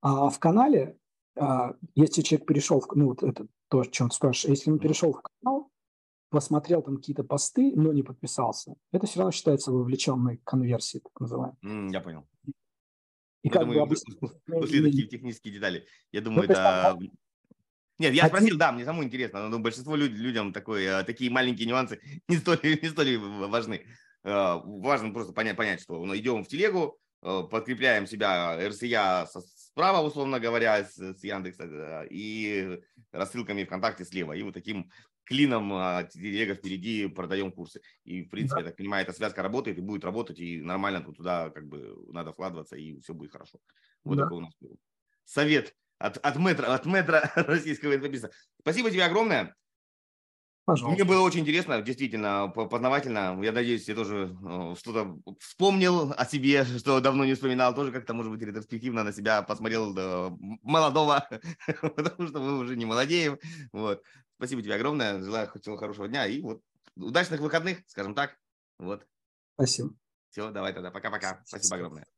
А в канале, а, если человек перешел, в, ну вот это то, о чем ты спрашиваешь, если он перешел в канал, посмотрел там какие-то посты, но не подписался, это все равно считается вовлеченной конверсией, так называемой. Mm, я понял. И я как думаю, бы обычно... После такие технические детали. Я думаю, ну, это... Нет, я спросил, да, мне самому интересно, но большинство люд, людям такой, э, такие маленькие нюансы не столь, не столь важны. Э, важно просто понять, понять что ну, идем в телегу, э, подкрепляем себя РСЯ справа, условно говоря, с, с Яндекса, и рассылками ВКонтакте слева. И вот таким клином а, телега впереди продаем курсы. И, в принципе, да. я так понимаю, эта связка работает и будет работать, и нормально туда как бы надо вкладываться, и все будет хорошо. Вот да. такой у нас был совет от, от метра, от метра российского инфобизнеса. Спасибо тебе огромное. Пожалуйста. Мне было очень интересно, действительно, познавательно. Я надеюсь, я тоже э, что-то вспомнил о себе, что давно не вспоминал. Тоже как-то, может быть, ретроспективно на себя посмотрел молодого, потому что мы уже не молодеем. Вот. Спасибо тебе огромное. Желаю всего хорошего дня и вот удачных выходных, скажем так. Вот. Спасибо. Все, давай тогда. Пока-пока. Спасибо огромное.